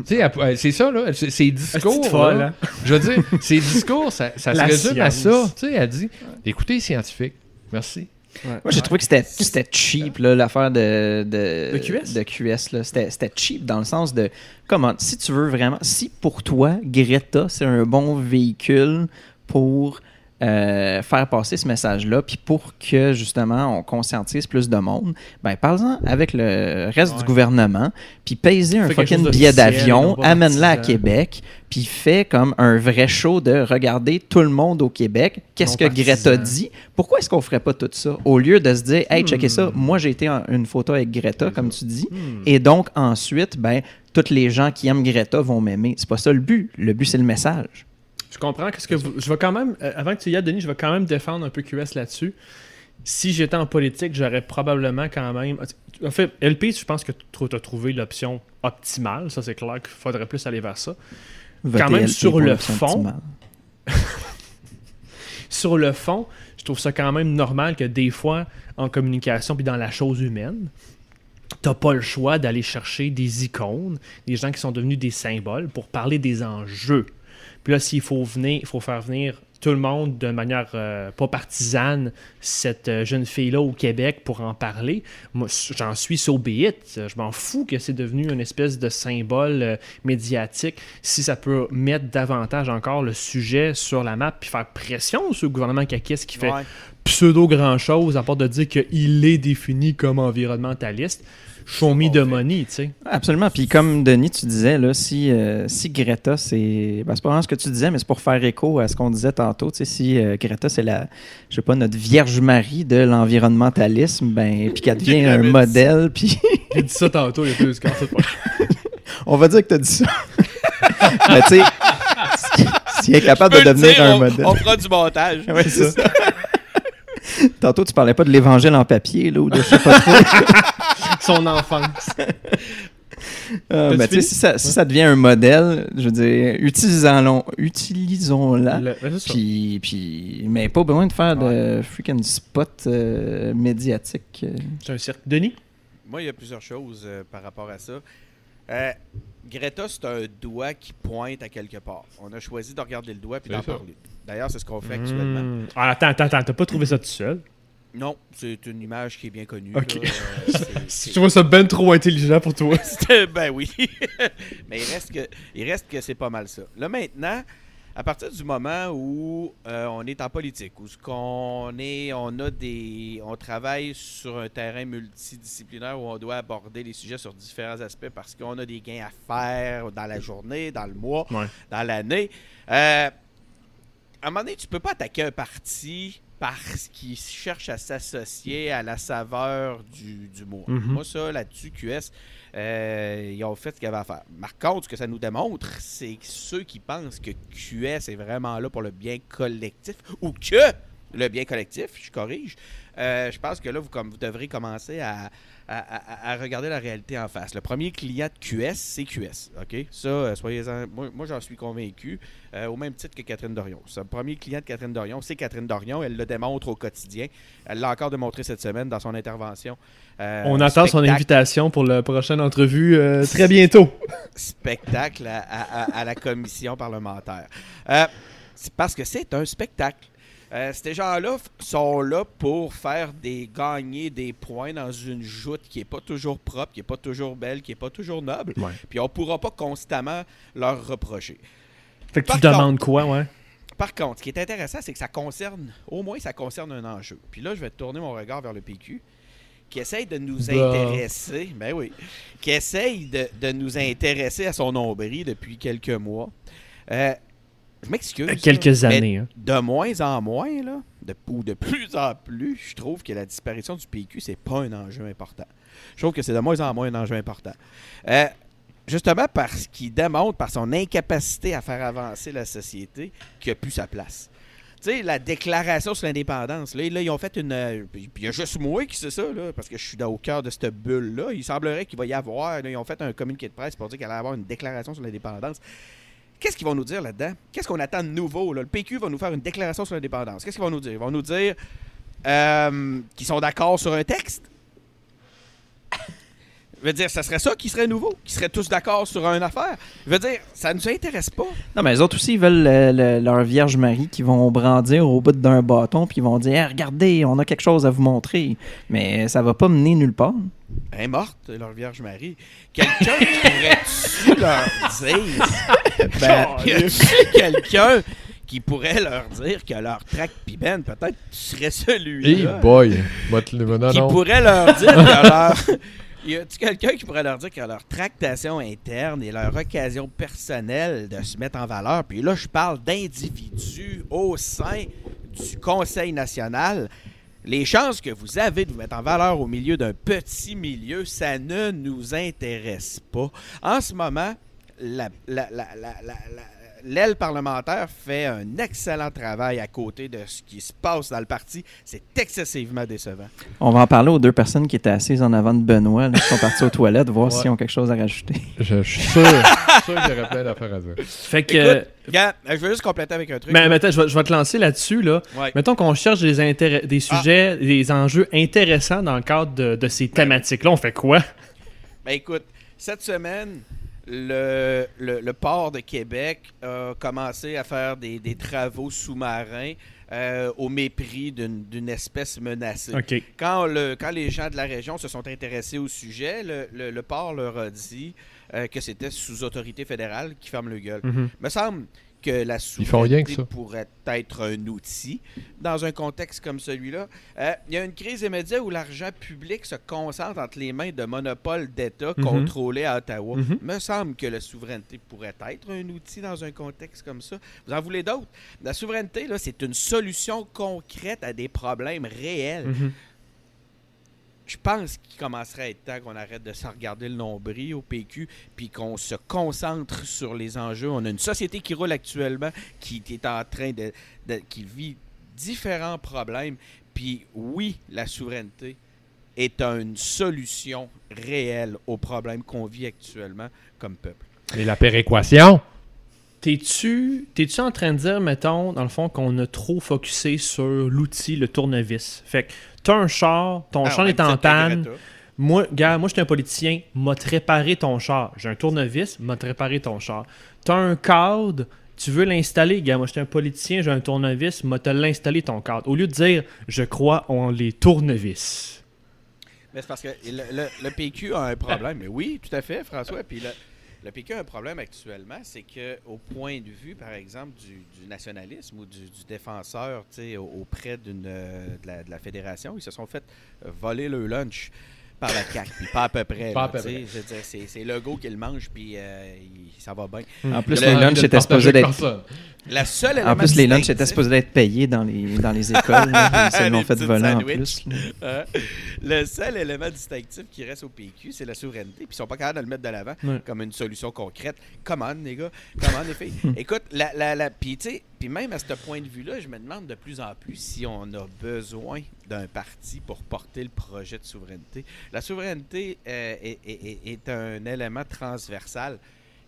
Tu sais, elle- c'est ça, là. c'est- Ses discours. Petite folle, là, hein? Je veux dire, ses <laughs> discours, ça, ça se résume à ça. Tu sais, elle dit écoutez, scientifique. Merci. Moi, j'ai trouvé que c'était c'était cheap, là, l'affaire de, de, De QS? de QS, là. C'était c'était cheap dans le sens de, comment, si tu veux vraiment, si pour toi, Greta, c'est un bon véhicule pour euh, faire passer ce message-là, puis pour que, justement, on conscientise plus de monde, ben, parle-en avec le reste Ouais. du gouvernement, puis paye un fucking billet d'avion, amène-la à. Québec, puis fais comme un vrai show de regarder tout le monde au Québec, qu'est-ce que Greta dit, pourquoi est-ce qu'on ferait pas tout ça? Au lieu de se dire hey checkez ça Hmm. moi j'ai été en une photo avec Greta comme tu dis Hmm. et donc ensuite ben tous les gens qui aiment Greta vont m'aimer c'est pas ça le but le but c'est le message Je comprends qu'est-ce que vous- je vais quand même euh, avant que tu y ailles Denis, je vais quand même défendre un peu QS là-dessus. Si j'étais en politique, j'aurais probablement quand même en fait LP, je pense que tu as trouvé l'option optimale, ça c'est clair qu'il faudrait plus aller vers ça. Votez même LP sur le fond. <laughs> Sur le fond, je trouve ça quand même normal que des fois en communication puis dans la chose humaine, t'as pas le choix d'aller chercher des icônes, des gens qui sont devenus des symboles pour parler des enjeux. Puis là, s'il faut venir, il faut faire venir tout le monde de manière euh, pas partisane, cette euh, jeune fille-là au Québec pour en parler, moi, j'en suis so be it. Je m'en fous que c'est devenu une espèce de symbole euh, médiatique. Si ça peut mettre davantage encore le sujet sur la map puis faire pression sur le gouvernement caquiste qui fait Ouais. pseudo grand-chose à part de dire qu'il est défini comme environnementaliste. Show me the money, tu sais. absolument puis comme Denis tu disais là si euh, si Greta c'est ben, c'est pas vraiment ce que tu disais mais c'est pour faire écho à ce qu'on disait tantôt tu sais si euh, Greta c'est la je sais pas notre vierge Marie de l'environnementalisme ben puis qu'elle <laughs> devient un modèle puis <laughs> J'ai dit ça tantôt, il y a deux <laughs> On va dire que tu as dit ça. Mais tu sais, si, si elle est capable de devenir dire, un on, modèle. on fera du montage. Ouais, c'est ça. Tantôt, tu parlais pas de l'évangile en papier, là, ou de je sais pas trop. Son enfance. <laughs> Euh, fini? si ça, si ça devient un modèle, je veux dire, utilisons-la. Ça. Puis, puis, mais pas besoin de faire de freaking spot euh, médiatique. C'est un cirque. Denis? Moi, il y a plusieurs choses euh, par rapport à ça. Euh, Greta, c'est un doigt qui pointe à quelque part. On a choisi de regarder le doigt puis d'en parler. D'ailleurs, c'est ce qu'on fait actuellement. Hmm. Ah, attends, attends, attends, t'as pas trouvé ça tout seul? Non, c'est une image qui est bien connue. Ok. là. Euh, c'est- <laughs> c'est- Je trouve ça ben trop intelligent pour toi. <laughs> Ben oui. <laughs> Mais il reste que, il reste que c'est pas mal ça. Là maintenant, à partir du moment où euh, on est en politique, où ce qu'on est, on a des, on travaille sur un terrain multidisciplinaire où on doit aborder les sujets sur différents aspects parce qu'on a des gains à faire dans la journée, dans le mois, Ouais. dans l'année. Euh, à un moment donné, tu peux pas attaquer un parti parce qu'il cherche à s'associer à la saveur du, du mois. Mhm. Moi, ça, là-dessus, QS, euh, ils ont fait ce qu'ils avaient à faire. Par contre, ce que ça nous démontre, c'est que ceux qui pensent que QS est vraiment là pour le bien collectif, ou que le bien collectif, je corrige, euh, je pense que là, vous, comme, vous devrez commencer à, à- à- à regarder la réalité en face. Le premier client de QS, c'est QS. OK? Ça, euh, soyez-en. Moi, moi, j'en suis convaincu, euh, au même titre que Catherine Dorion. Ce premier client de Catherine Dorion, c'est Catherine Dorion. Elle le démontre au quotidien. Elle l'a encore démontré cette semaine dans son intervention. Euh, On attend son invitation pour la prochaine entrevue euh, très bientôt. <laughs> spectacle à, à- à la commission parlementaire. C'est parce que c'est un spectacle. Euh, ces gens-là sont là pour faire des gagner des points dans une joute qui est pas toujours propre, qui est pas toujours belle, qui est pas toujours noble. Ouais. Puis on pourra pas constamment leur reprocher. Fait que Par tu demandes quoi, ouais? Par contre, ce qui est intéressant, c'est que ça concerne, au moins ça concerne un enjeu. Puis là, je vais tourner mon regard vers le PQ, qui essaye de nous Bah. intéresser, ben oui, qui essaye de, de nous intéresser à son nombril depuis quelques mois. Euh, je m'excuse. là, Quelques années. hein. De moins en moins, là, de, ou de plus en plus, je trouve que la disparition du PQ, c'est pas un enjeu important. Je trouve que c'est de moins en moins un enjeu important. Euh, justement parce qu'il démontre, par son incapacité à faire avancer la société, qu'il n'a plus sa place. Tu sais, la déclaration sur l'indépendance, là, là, ils ont fait une. euh, Puis il y a juste moi qui sais ça, là, parce que je suis au cœur de cette bulle-là. Il semblerait qu'il va y avoir. là, ils ont fait un communiqué de presse pour dire qu'il allait y avoir une déclaration sur l'indépendance. Qu'est-ce qu'ils vont nous dire là-dedans? Qu'est-ce qu'on attend de nouveau? là? Le PQ va nous faire une déclaration sur l'indépendance. Qu'est-ce qu'ils vont nous dire? Ils vont nous dire euh, qu'ils sont d'accord sur un texte? Je veux dire, ça serait ça qui serait nouveau, qui seraient tous d'accord sur une affaire. Je veux dire, ça ne nous intéresse pas. Non, mais les autres aussi, ils le- le- leur Vierge Marie qui vont brandir au bout d'un bâton puis ils vont dire Hey, Regardez, on a quelque chose à vous montrer. Mais ça va pas mener nulle part. Elle est morte, leur Vierge Marie. Quelqu'un <laughs> pourrait-tu leur dire? <laughs> Ben, y quelqu'un qui pourrait leur dire que leur track Piben, peut-être tu serais Hey celui-là. boy! Qui pourrait leur dire que leur. <laughs> Y a-tu quelqu'un qui pourrait leur dire que leur tractation interne et leur occasion personnelle de se mettre en valeur, puis là, je parle d'individus au sein du Conseil national, les chances que vous avez de vous mettre en valeur au milieu d'un petit milieu, ça ne nous intéresse pas. En ce moment, la- la- l'aile parlementaire fait un excellent travail à côté de ce qui se passe dans le parti. C'est excessivement décevant. On va en parler aux deux personnes qui étaient assises en avant de Benoît, là, qui sont parties aux toilettes, voir Ouais. s'ils ont quelque chose à rajouter. Je, suis sûr, je suis sûr qu'il y aurait plein d'affaires à dire. Fait que. Écoute, regarde, je veux juste compléter avec un truc. mais, mais attends, je vais, je vais te lancer là-dessus. Là. Ouais. Mettons qu'on cherche des, des Ah. sujets, des enjeux intéressants dans le cadre de, de ces thématiques-là. On fait quoi? Ben écoute, cette semaine, le, le, le port de Québec a commencé à faire des, des travaux sous-marins euh, au mépris d'une espèce menacée. Quand, le, quand les gens de la région se sont intéressés au sujet, le, le- le port leur a dit euh, que c'était sous autorité fédérale qui ferme le gueule. Mhm. me semble que la font rien que souveraineté ça. pourrait être un outil dans un contexte comme celui-là. Euh, Il y a une crise immédiate où l'argent public se concentre entre les mains de monopoles d'État Mhm. contrôlés à Ottawa. Mhm. me semble que la souveraineté pourrait être un outil dans un contexte comme ça. Vous en voulez d'autres? La souveraineté, là, c'est une solution concrète à des problèmes réels Mhm. Je pense qu'il commencerait à être temps qu'on arrête de se regarder le nombril au PQ, puis qu'on se concentre sur les enjeux. On a une société qui roule actuellement, qui est en train de, de- qui vit différents problèmes. Puis oui, la souveraineté est une solution réelle aux problèmes qu'on vit actuellement comme peuple. Et la péréquation? T'es-tu t'es-tu en train de dire, mettons, dans le fond, qu'on a trop focusé sur l'outil, le tournevis? Fait que t'as un char, ton Ah, char est en panne. Moi, gars, moi, je suis un politicien, m'a te réparé ton char. J'ai un tournevis, m'a te réparé ton char. T'as un cadre, tu veux l'installer, gars, moi, je suis un politicien, j'ai un tournevis, m'a te l'installer ton cadre. Au lieu de dire, je crois en les tournevis. Mais c'est parce que le, le- le PQ a un problème. Mais oui, tout à fait, François. Puis le, le PQ a un problème actuellement, c'est que au point de vue, par exemple, du, nationalisme ou du, du défenseur auprès euh, de, la, de la fédération, ils se sont fait voler le lunch par la CAQ. Puis pas à peu près. Pas là, à peu tu sais. près. Je veux dire, c'est, c'est Legault qui le mange, puis euh, il- ça va bien. En plus, Le- les lunchs étaient supposés d'être. personne. La seule En élément plus, les lunchs étaient distinctif- supposés d'être payés dans les, dans les écoles. là. <laughs> Ils se Les l'ont fait petites voler en sandwichs. plus. là. Hein? Le seul élément distinctif qui reste au PQ, c'est la souveraineté. Puis ils sont pas capables de le mettre de l'avant Ouais. comme une solution concrète. Comment, les gars? Comment, les filles? <laughs> Écoute, la, la, la, puis, tu sais, puis même à ce point de vue-là, je me demande de plus en plus si on a besoin d'un parti pour porter le projet de souveraineté. La souveraineté euh, est, un élément transversal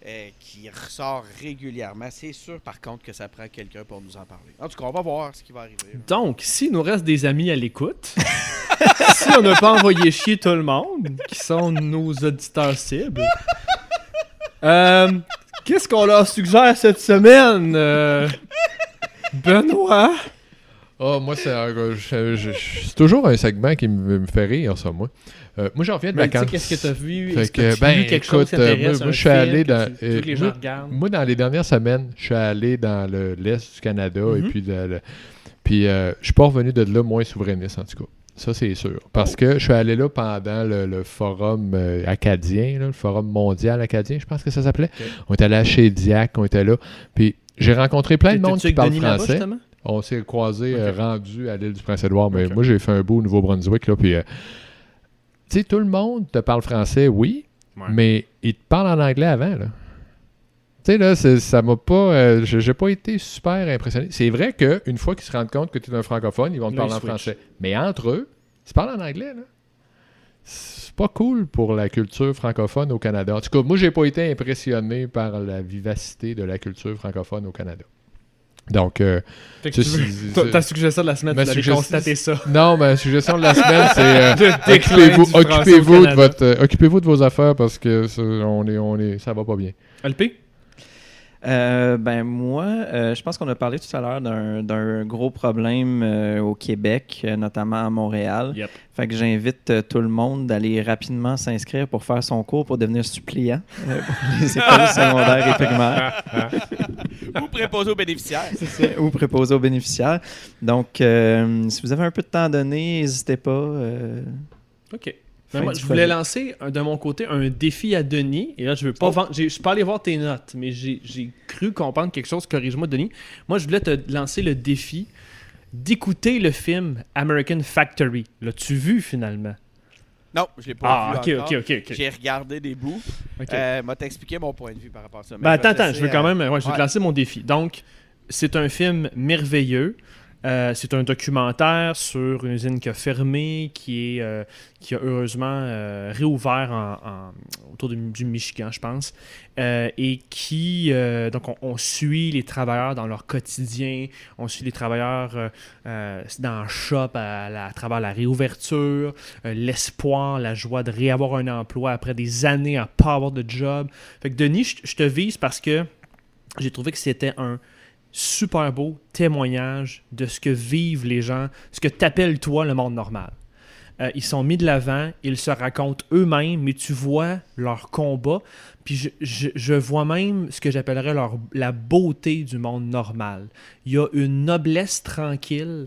euh, qui ressort régulièrement. C'est sûr, par contre, que ça prend quelqu'un pour nous en parler. En tout cas, on va voir ce qui va arriver. Donc, s'il nous reste des amis à l'écoute, <laughs> si on n'a pas envoyé chier tout le monde, qui sont nos auditeurs cibles, euh, qu'est-ce qu'on leur suggère cette semaine? euh, Benoît? Ah, moi, c'est toujours un segment qui me, me fait rire, ça, moi. Euh, moi, j'en reviens de vacances. qu'est-ce que t'as vu? Fait Est-ce que, que, tu ben, quelque écoute, moi- je suis allé dans- tu- les gens moi-? Moi, dans les dernières semaines, je suis allé dans le- l'Est du Canada et Mhm. puis, de- le- puis je suis pas revenu de là moins souverainiste, en tout cas. Ça, c'est sûr. Parce Oh. que je suis allé là pendant le, le forum euh, acadien, là, le forum mondial acadien, je pense que ça s'appelait. On était allé chez Diac, on était là. Puis j'ai rencontré plein de monde qui parle français. On s'est croisés euh, rendus à l'île du Prince-Édouard, mais moi j'ai fait un bout au Nouveau-Brunswick. Là, puis, euh, tu sais, tout le monde te parle français, oui, Ouais. mais il te parle en anglais avant. Là. Tu sais, là, c'est- ça m'a pas. euh, j'ai pas été super impressionné. C'est vrai qu'une fois qu'ils se rendent compte que tu es un francophone, ils vont te Là, parler en français. Mais entre eux, ils se parlent en anglais. Là. C'est pas cool pour la culture francophone au Canada. En tout cas, moi, j'ai pas été impressionné par la vivacité de la culture francophone au Canada. Donc, euh, ta- suggestion de la semaine, Ma tu avais suggestion- constaté ça. non, ma suggestion de la semaine, c'est euh, <laughs> occupez-vous, de votre, euh, occupez-vous de vos affaires parce que ça, on est, on est, ça va pas bien. LP? Euh, ben moi, euh, je pense qu'on a parlé tout à l'heure d'un gros problème euh, au Québec, notamment à Montréal. Yep. Fait que j'invite tout le monde d'aller rapidement s'inscrire pour faire son cours pour devenir suppliant euh, pour les <laughs> écoles secondaires et primaires <laughs> Vous préposez aux bénéficiaires. ou préposés aux bénéficiaires. Donc, si vous avez un peu de temps à donner, n'hésitez pas. OK. Mais moi, je voulais lancer un- de mon côté un défi à Denis. Et là, je veux pas Oh. vendre. j'ai- Je suis pas allé voir tes notes, mais j'ai j'ai cru comprendre quelque chose. Corrige-moi, Denis. Moi, je voulais te lancer le défi d'écouter le film American Factory. L'as-tu vu finalement? Non, je l'ai pas Ah, vu ok, encore. ok, ok. ok. J'ai regardé des bouts. Ok. Euh, m'a t'expliqué mon point de vue par rapport à ça. Mais Ben, je vais attends, te attends, je veux quand euh, même ouais, je vais te lancer mon défi. Donc, c'est un film merveilleux. Euh, c'est un documentaire sur une usine qui a fermé, qui, est, euh, qui a heureusement euh, réouvert autour du, Michigan, je pense, et qui, donc, on, suit les travailleurs dans leur quotidien, on suit les travailleurs dans le shop à, travers la réouverture, l'espoir, la joie de réavoir un emploi après des années à pas avoir de job. Fait que Denis, je, je te vise parce que j'ai trouvé que c'était un super beau témoignage de ce que vivent les gens, ce que t'appelles toi le monde normal. Euh, ils sont mis de l'avant, ils se racontent eux-mêmes, mais tu vois leur combat, puis je, je- je vois même ce que j'appellerais leur, la beauté du monde normal. Il y a une noblesse tranquille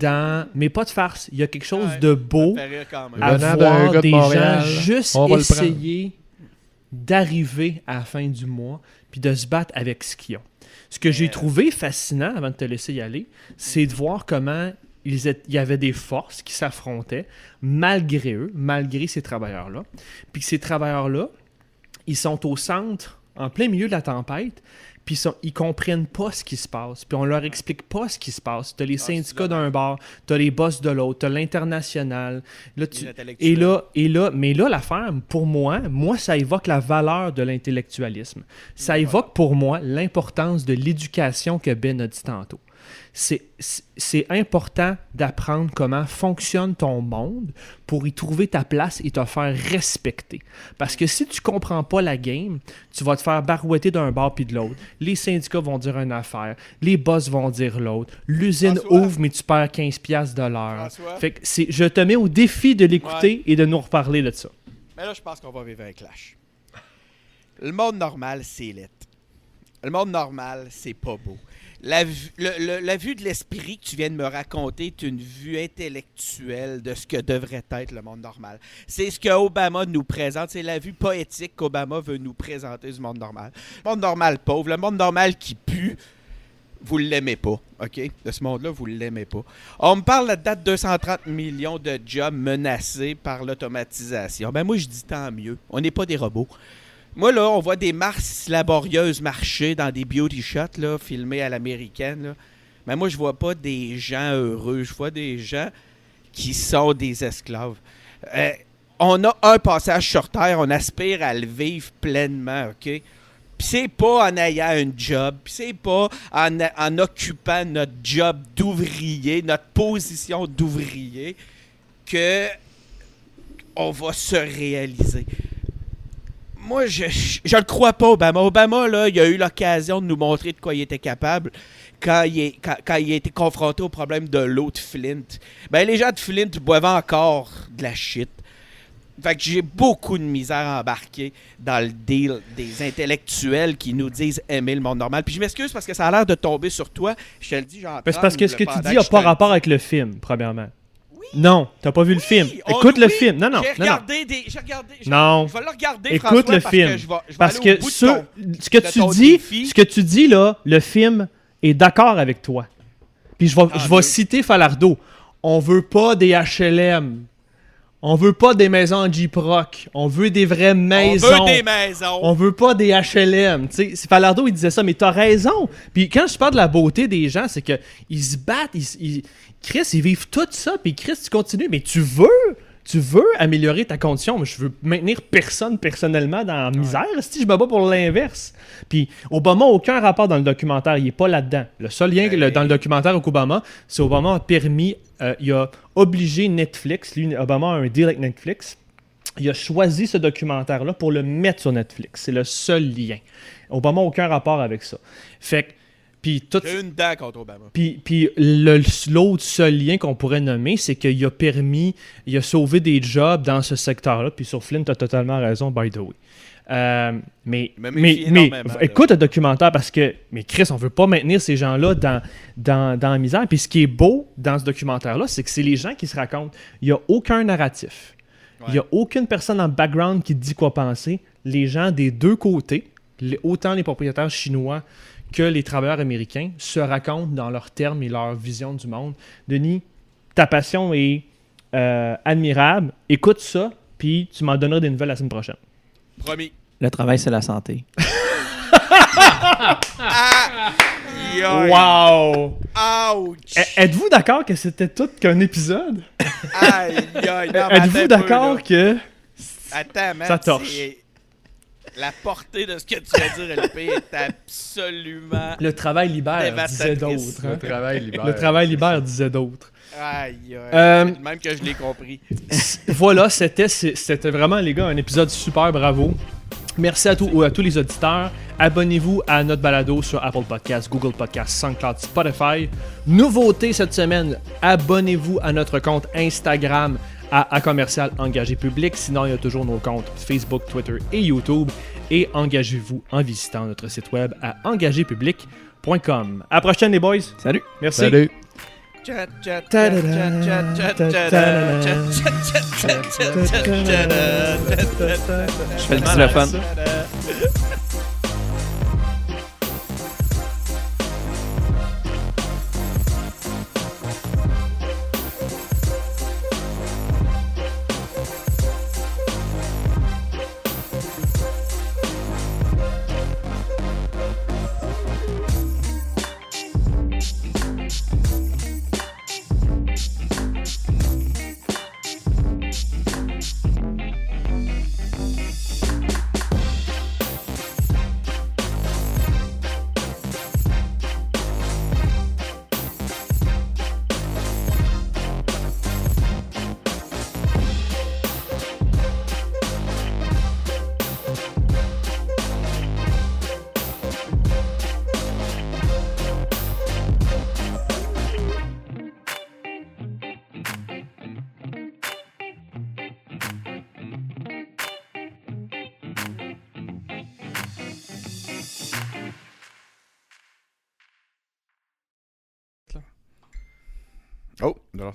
dans... Mais pas de farce, il y a quelque chose Ouais, de beau quand même. À voir de des Montréal, gens juste essayer d'arriver à la fin du mois puis de se battre avec ce qu'ils ont. Ce que j'ai Mais- trouvé fascinant avant de te laisser y aller, c'est de voir comment ils étaient- il y avait des forces qui s'affrontaient malgré eux, malgré ces travailleurs-là. Puis que ces travailleurs-là, ils sont au centre, en plein milieu de la tempête, puis ils, comprennent pas ce qui se passe, puis on leur explique pas ce qui se passe. Tu as les Ah, syndicats d'un bord, tu as les boss de l'autre, tu as l'international. Là, tu, et là, et là, mais là, l'affaire, pour moi, moi, ça évoque la valeur de l'intellectualisme. Ça évoque pour moi l'importance de l'éducation que Ben a dit tantôt. C'est- important d'apprendre comment fonctionne ton monde pour y trouver ta place et te faire respecter. Parce que si tu comprends pas la game, tu vas te faire barouetter d'un bord puis de l'autre. Les syndicats vont dire une affaire, les boss vont dire l'autre, l'usine ouvre mais tu perds 15 piastres de l'heure. François? Fait que c'est- je te mets au défi de l'écouter et de nous reparler de ça. Mais là, je pense qu'on va vivre un clash. Le monde normal, c'est lettre. Le monde normal, c'est pas beau. La, vue- de l'esprit que tu viens de me raconter est une vue intellectuelle de ce que devrait être le monde normal. C'est ce que Obama nous présente. C'est la vue poétique qu'Obama veut nous présenter du monde normal. Le monde normal pauvre, le monde normal qui pue, vous l'aimez pas, OK? De ce monde-là, vous l'aimez pas. On me parle là-dedans de 230 millions de jobs menacés par l'automatisation. Ben moi, je dis tant mieux. On n'est pas des robots. Moi, là, on voit des marches laborieuses marcher dans des beauty shots, là, filmés à l'américaine. Mais moi, je vois pas des gens heureux. Je vois des gens qui sont des esclaves. Euh, on a un passage sur Terre, on aspire à le vivre pleinement, OK? Puis c'est pas en ayant un job, puis c'est pas en, en occupant notre job d'ouvrier, notre position d'ouvrier, que on va se réaliser. Moi, je, je, je le crois pas, Obama. Obama, là, il a eu l'occasion de nous montrer de quoi il était capable quand il, est, quand, quand il a été confronté au problème de l'eau de Flint. Ben, les gens de Flint boivent encore de la shit. Fait que j'ai beaucoup de misère à embarquer dans le deal des intellectuels qui nous disent aimer le monde normal. Puis je m'excuse parce que ça a l'air de tomber sur toi. Je te le dis, j'en Ben, c'est parce que ce que tu dis n'a pas rapport avec le film, premièrement. Non, t'as pas vu le film. on- Écoute le oui, film. Non, non, J'ai non, non. regardé des. J'ai regardé. Non. Je vais le regarder, Écoute François, le parce film. Que je vais, je vais Parce que ce, ton- ce que tu dis, défi. ce que tu dis là, le film est d'accord avec toi. Puis je vais, Ah, je vais citer Falardeau. On veut pas des HLM. On veut pas des maisons en Jeep Rock. On veut des vraies maisons. On veut des maisons. On veut pas des HLM. Tu sais, c'est Falardeau, il disait ça, mais t'as raison. Puis quand je parle de la beauté des gens, c'est que ils se battent. Ils, ils- Chris, ils vivent tout ça. Puis Chris, tu continues. Mais tu veux. Tu veux améliorer ta condition, mais je veux maintenir personne personnellement dans la misère. Si je me bats pour l'inverse. Puis Obama n'a aucun rapport dans le documentaire, il n'est pas là-dedans. Le seul lien le- dans le documentaire avec Obama, c'est Obama a permis, euh, il a obligé Netflix, lui, Obama a un deal avec Netflix, il a choisi ce documentaire-là pour le mettre sur Netflix. C'est le seul lien. Obama n'a aucun rapport avec ça. Fait que, puis tout, J'ai une dent contre Obama. puis, puis le- l'autre seul lien qu'on pourrait nommer, c'est qu'il a permis, il a sauvé des jobs dans ce secteur-là. Puis sur Flynn, tu as totalement raison, by the way. Euh, mais, mais, mais écoute le documentaire parce que, mais Chris, on veut pas maintenir ces gens-là dans, dans, dans la misère. Puis ce qui est beau dans ce documentaire-là, c'est que c'est les gens qui se racontent. Il n'y a aucun narratif. Il n'y a aucune personne en background qui dit quoi penser. Les gens des deux côtés, les- autant les propriétaires chinois que les travailleurs américains, se racontent dans leurs termes et leur vision du monde. Denis, ta passion est euh, admirable. Écoute ça, puis tu m'en donneras des nouvelles la semaine prochaine. Promis. Le travail, c'est la santé. <laughs> Yoï. Wow! Ouch! E- Êtes-vous d'accord que c'était tout qu'un épisode? Êtes-vous d'accord que. Attends, man. Ça torche. La portée de ce que tu vas dire, LP, est absolument. Le travail libère, disait d'autres. hein. Le travail libère. Le travail libère, disait d'autres. Aïe, aïe. Euh, Même que je l'ai compris. voilà, c'était c'était vraiment, les gars, un épisode super bravo. Merci à, tous à tous les auditeurs. Abonnez-vous à notre balado sur Apple Podcasts, Google Podcasts, SoundCloud, Spotify. Nouveauté cette semaine, abonnez-vous à notre compte Instagram à, commercial engagé public. Sinon, il y a toujours nos comptes Facebook, Twitter et YouTube. Et engagez-vous en visitant notre site web à engagépublic.com. À la prochaine, les boys. Salut. Merci. Salut. Je fais le xylophone.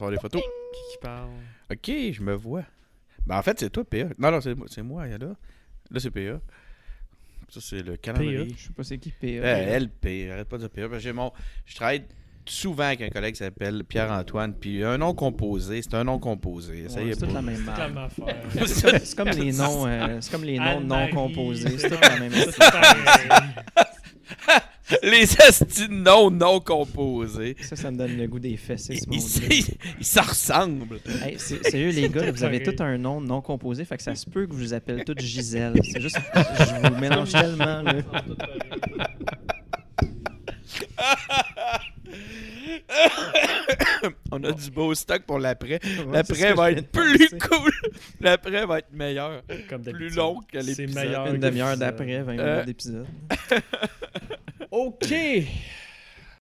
Faire des photos. Qui parle? Ok, je me vois. Ben, en fait, c'est toi, PA. Non, non, c'est moi, c'est moi, là. Là, c'est PA. Ça, c'est le calendrier. Je sais pas c'est qui PA. Euh, LP, arrête pas de dire PA. parce que j'ai mon... Je travaille souvent avec un collègue qui s'appelle Pierre-Antoine, puis un nom composé, c'est un nom composé. Ça y Ouais, est c'est toute la même affaire. <laughs> C'est <laughs> comme, c'est comme les noms, euh, c'est comme les noms non composés. C'est toute la même pareil. <laughs> <laughs> Les astis de noms non composés. Ça, ça me donne le goût des fessées, ce Ils monde-là. ils- ils s'en ressemblent. Hey, c'est- sérieux, les gars, vous avez tout un nom non composé, fait que ça se peut que je vous appelle tous Gisèle. C'est juste, je vous mélange tellement, là. <laughs> On a du beau stock pour l'après. C'est L'après va être plus penser. cool. <laughs> L'après va être meilleur. Comme Plus long que C'est l'épisode. meilleur Une demi-heure d'après, 20 Euh. minutes d'épisode. OK.